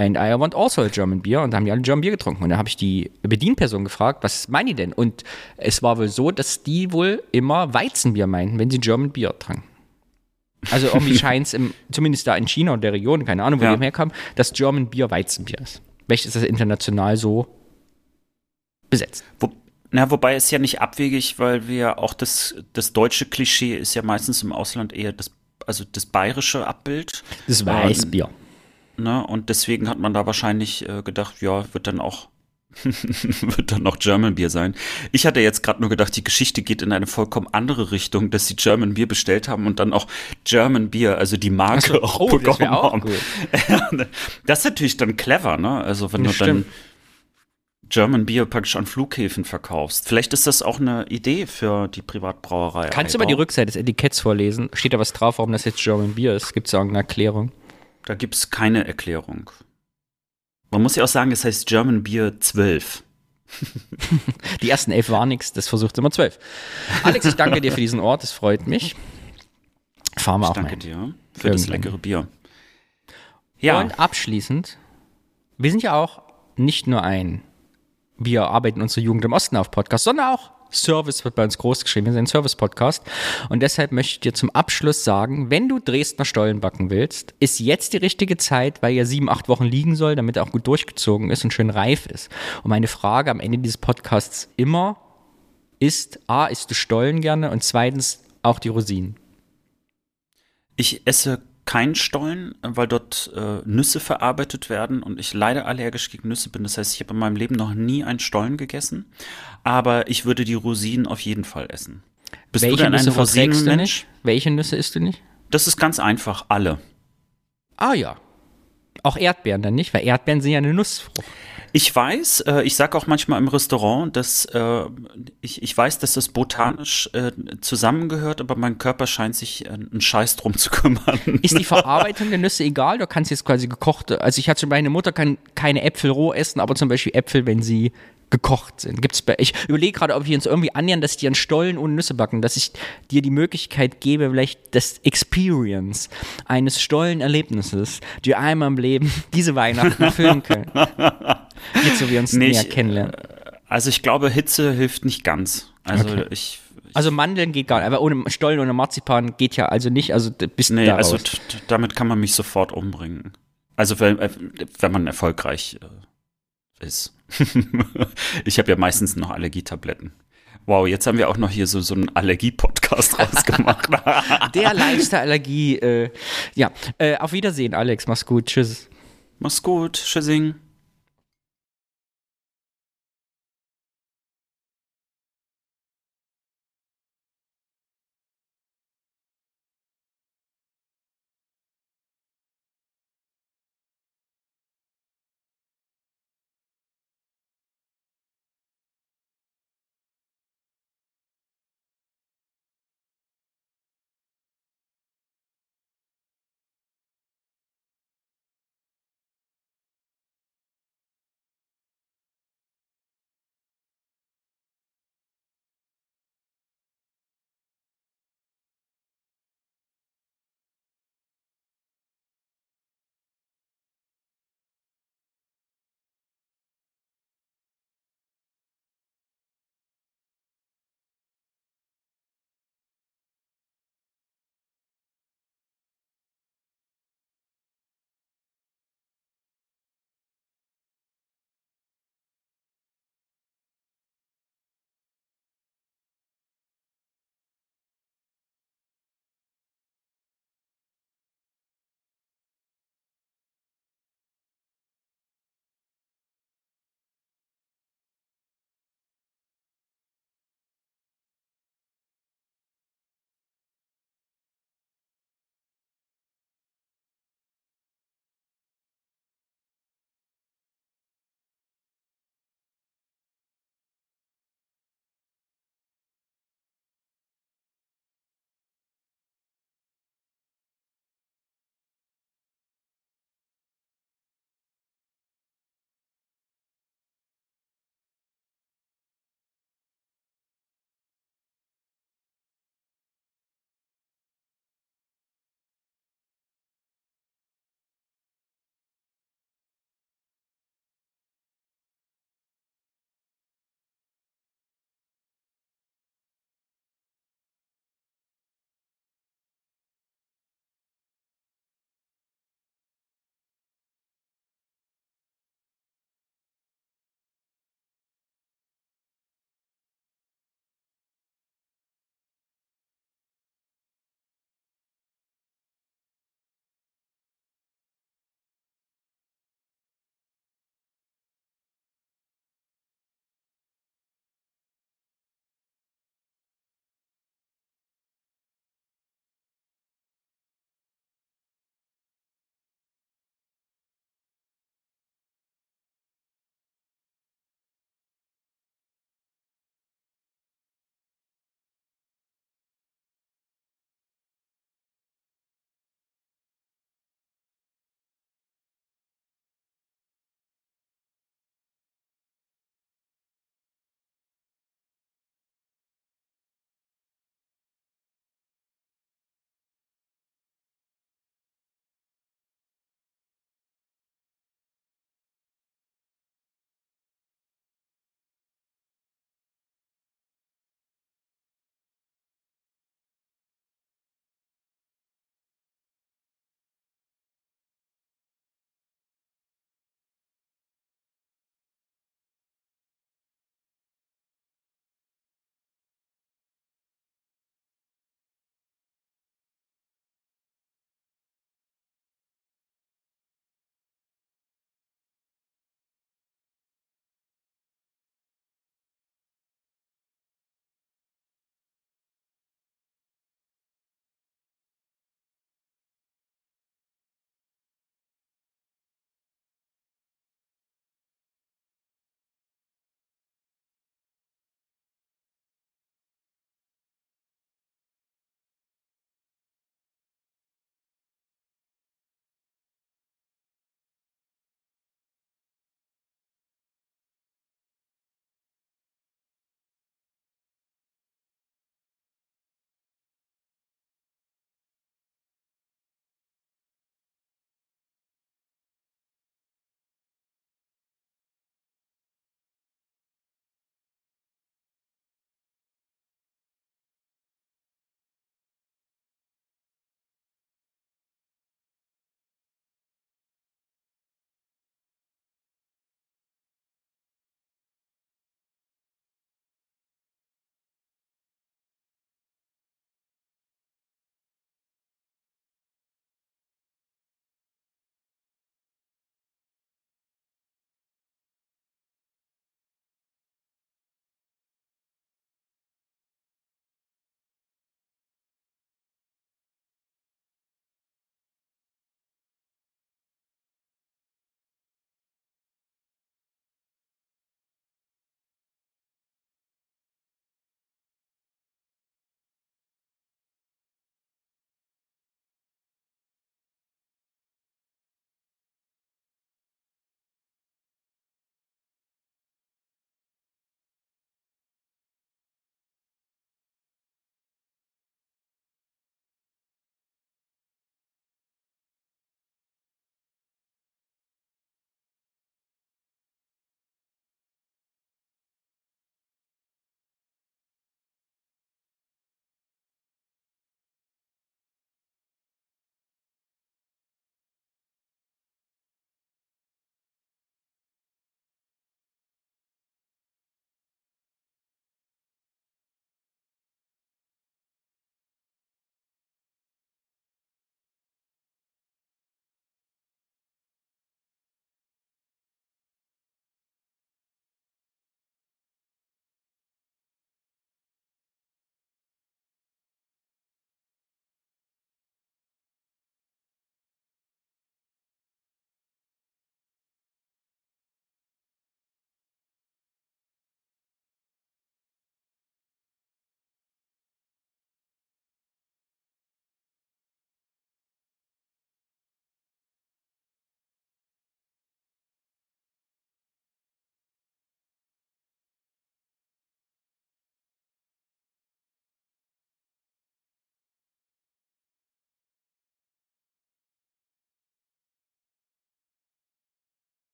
And I want also a German Beer. Und da haben die alle German Beer getrunken. Und da habe ich die Bedienperson gefragt, was meinen die denn? Und es war wohl so, dass die wohl immer Weizenbier meinten, wenn sie German Beer tranken. Also irgendwie scheint es, zumindest da in China und der Region, keine Ahnung, wo ja. die herkamen, dass German Beer Weizenbier ist. Welches ist das international so besetzt? Wo, na, wobei es ja nicht abwegig, weil wir auch das, das deutsche Klischee ist ja meistens im Ausland eher das, also das bayerische Abbild. Das Weißbier. Ne? Und deswegen hat man da wahrscheinlich äh, gedacht, ja, wird dann auch wird dann noch German Beer sein. Ich hatte jetzt gerade nur gedacht, die Geschichte geht in eine vollkommen andere Richtung, dass sie German Beer bestellt haben und dann auch German Beer, also die Marke also, auch oh, bekommen das auch haben. Cool. das ist natürlich dann clever, ne? Also wenn ja, du stimmt. dann German Beer praktisch an Flughäfen verkaufst. Vielleicht ist das auch eine Idee für die Privatbrauerei. Kannst du mal die Rückseite des Etiketts vorlesen? Steht da was drauf, warum das jetzt German Beer ist? Gibt es da irgendeine Erklärung? Da gibt es keine Erklärung. Man muss ja auch sagen, es heißt German Beer 12. Die ersten elf waren nichts, das versucht immer zwölf. Alex, ich danke dir für diesen Ort, es freut mich. Fahren wir ich auch danke mal dir für Irgendwann. das leckere Bier. Ja. Und abschließend, wir sind ja auch nicht nur ein Wir arbeiten unsere Jugend im Osten auf Podcast, sondern auch Service wird bei uns groß geschrieben, wir sind ein Service-Podcast. Und deshalb möchte ich dir zum Abschluss sagen, wenn du Dresdner Stollen backen willst, ist jetzt die richtige Zeit, weil er sieben, acht Wochen liegen soll, damit er auch gut durchgezogen ist und schön reif ist. Und meine Frage am Ende dieses Podcasts immer ist, A, isst du Stollen gerne und zweitens auch die Rosinen? Ich esse keinen Stollen, weil dort äh, Nüsse verarbeitet werden und ich leider allergisch gegen Nüsse bin. Das heißt, ich habe in meinem Leben noch nie einen Stollen gegessen, aber ich würde die Rosinen auf jeden Fall essen. Bist Welche du denn Nüsse ein Rosinenmensch? Welche Nüsse isst du nicht? Das ist ganz einfach, alle. Ah ja. Auch Erdbeeren dann nicht, weil Erdbeeren sind ja eine Nussfrucht. Ich weiß, äh, ich sage auch manchmal im Restaurant, dass äh, ich, ich weiß, dass das botanisch äh, zusammengehört, aber mein Körper scheint sich äh, einen Scheiß drum zu kümmern. Ist die Verarbeitung der Nüsse egal? Du kannst jetzt quasi gekochte, also ich hatte meine Mutter kann keine Äpfel roh essen, aber zum Beispiel Äpfel, wenn sie gekocht sind. Gibt's bei, ich überlege gerade, ob wir uns irgendwie annähern, dass ich dir einen Stollen ohne Nüsse backen, dass ich dir die Möglichkeit gebe, vielleicht das Experience eines Stollenerlebnisses, die einmal im Leben diese Weihnachten erfüllen können. Jetzt, so wir uns nee, näher kennenlernen. Äh, also ich glaube, Hitze hilft nicht ganz. Also okay. ich also Mandeln geht gar nicht, aber ohne Stollen ohne Marzipan geht ja also nicht. Also bis nee, also damit kann man mich sofort umbringen. Also wenn, äh, wenn man erfolgreich äh, ist. ich habe ja meistens noch Allergietabletten. Wow, jetzt haben wir auch noch hier so, so einen Allergie-Podcast rausgemacht. Der leichte Allergie. Äh, ja, äh, auf Wiedersehen, Alex. Mach's gut. Tschüss. Mach's gut. Tschüssing.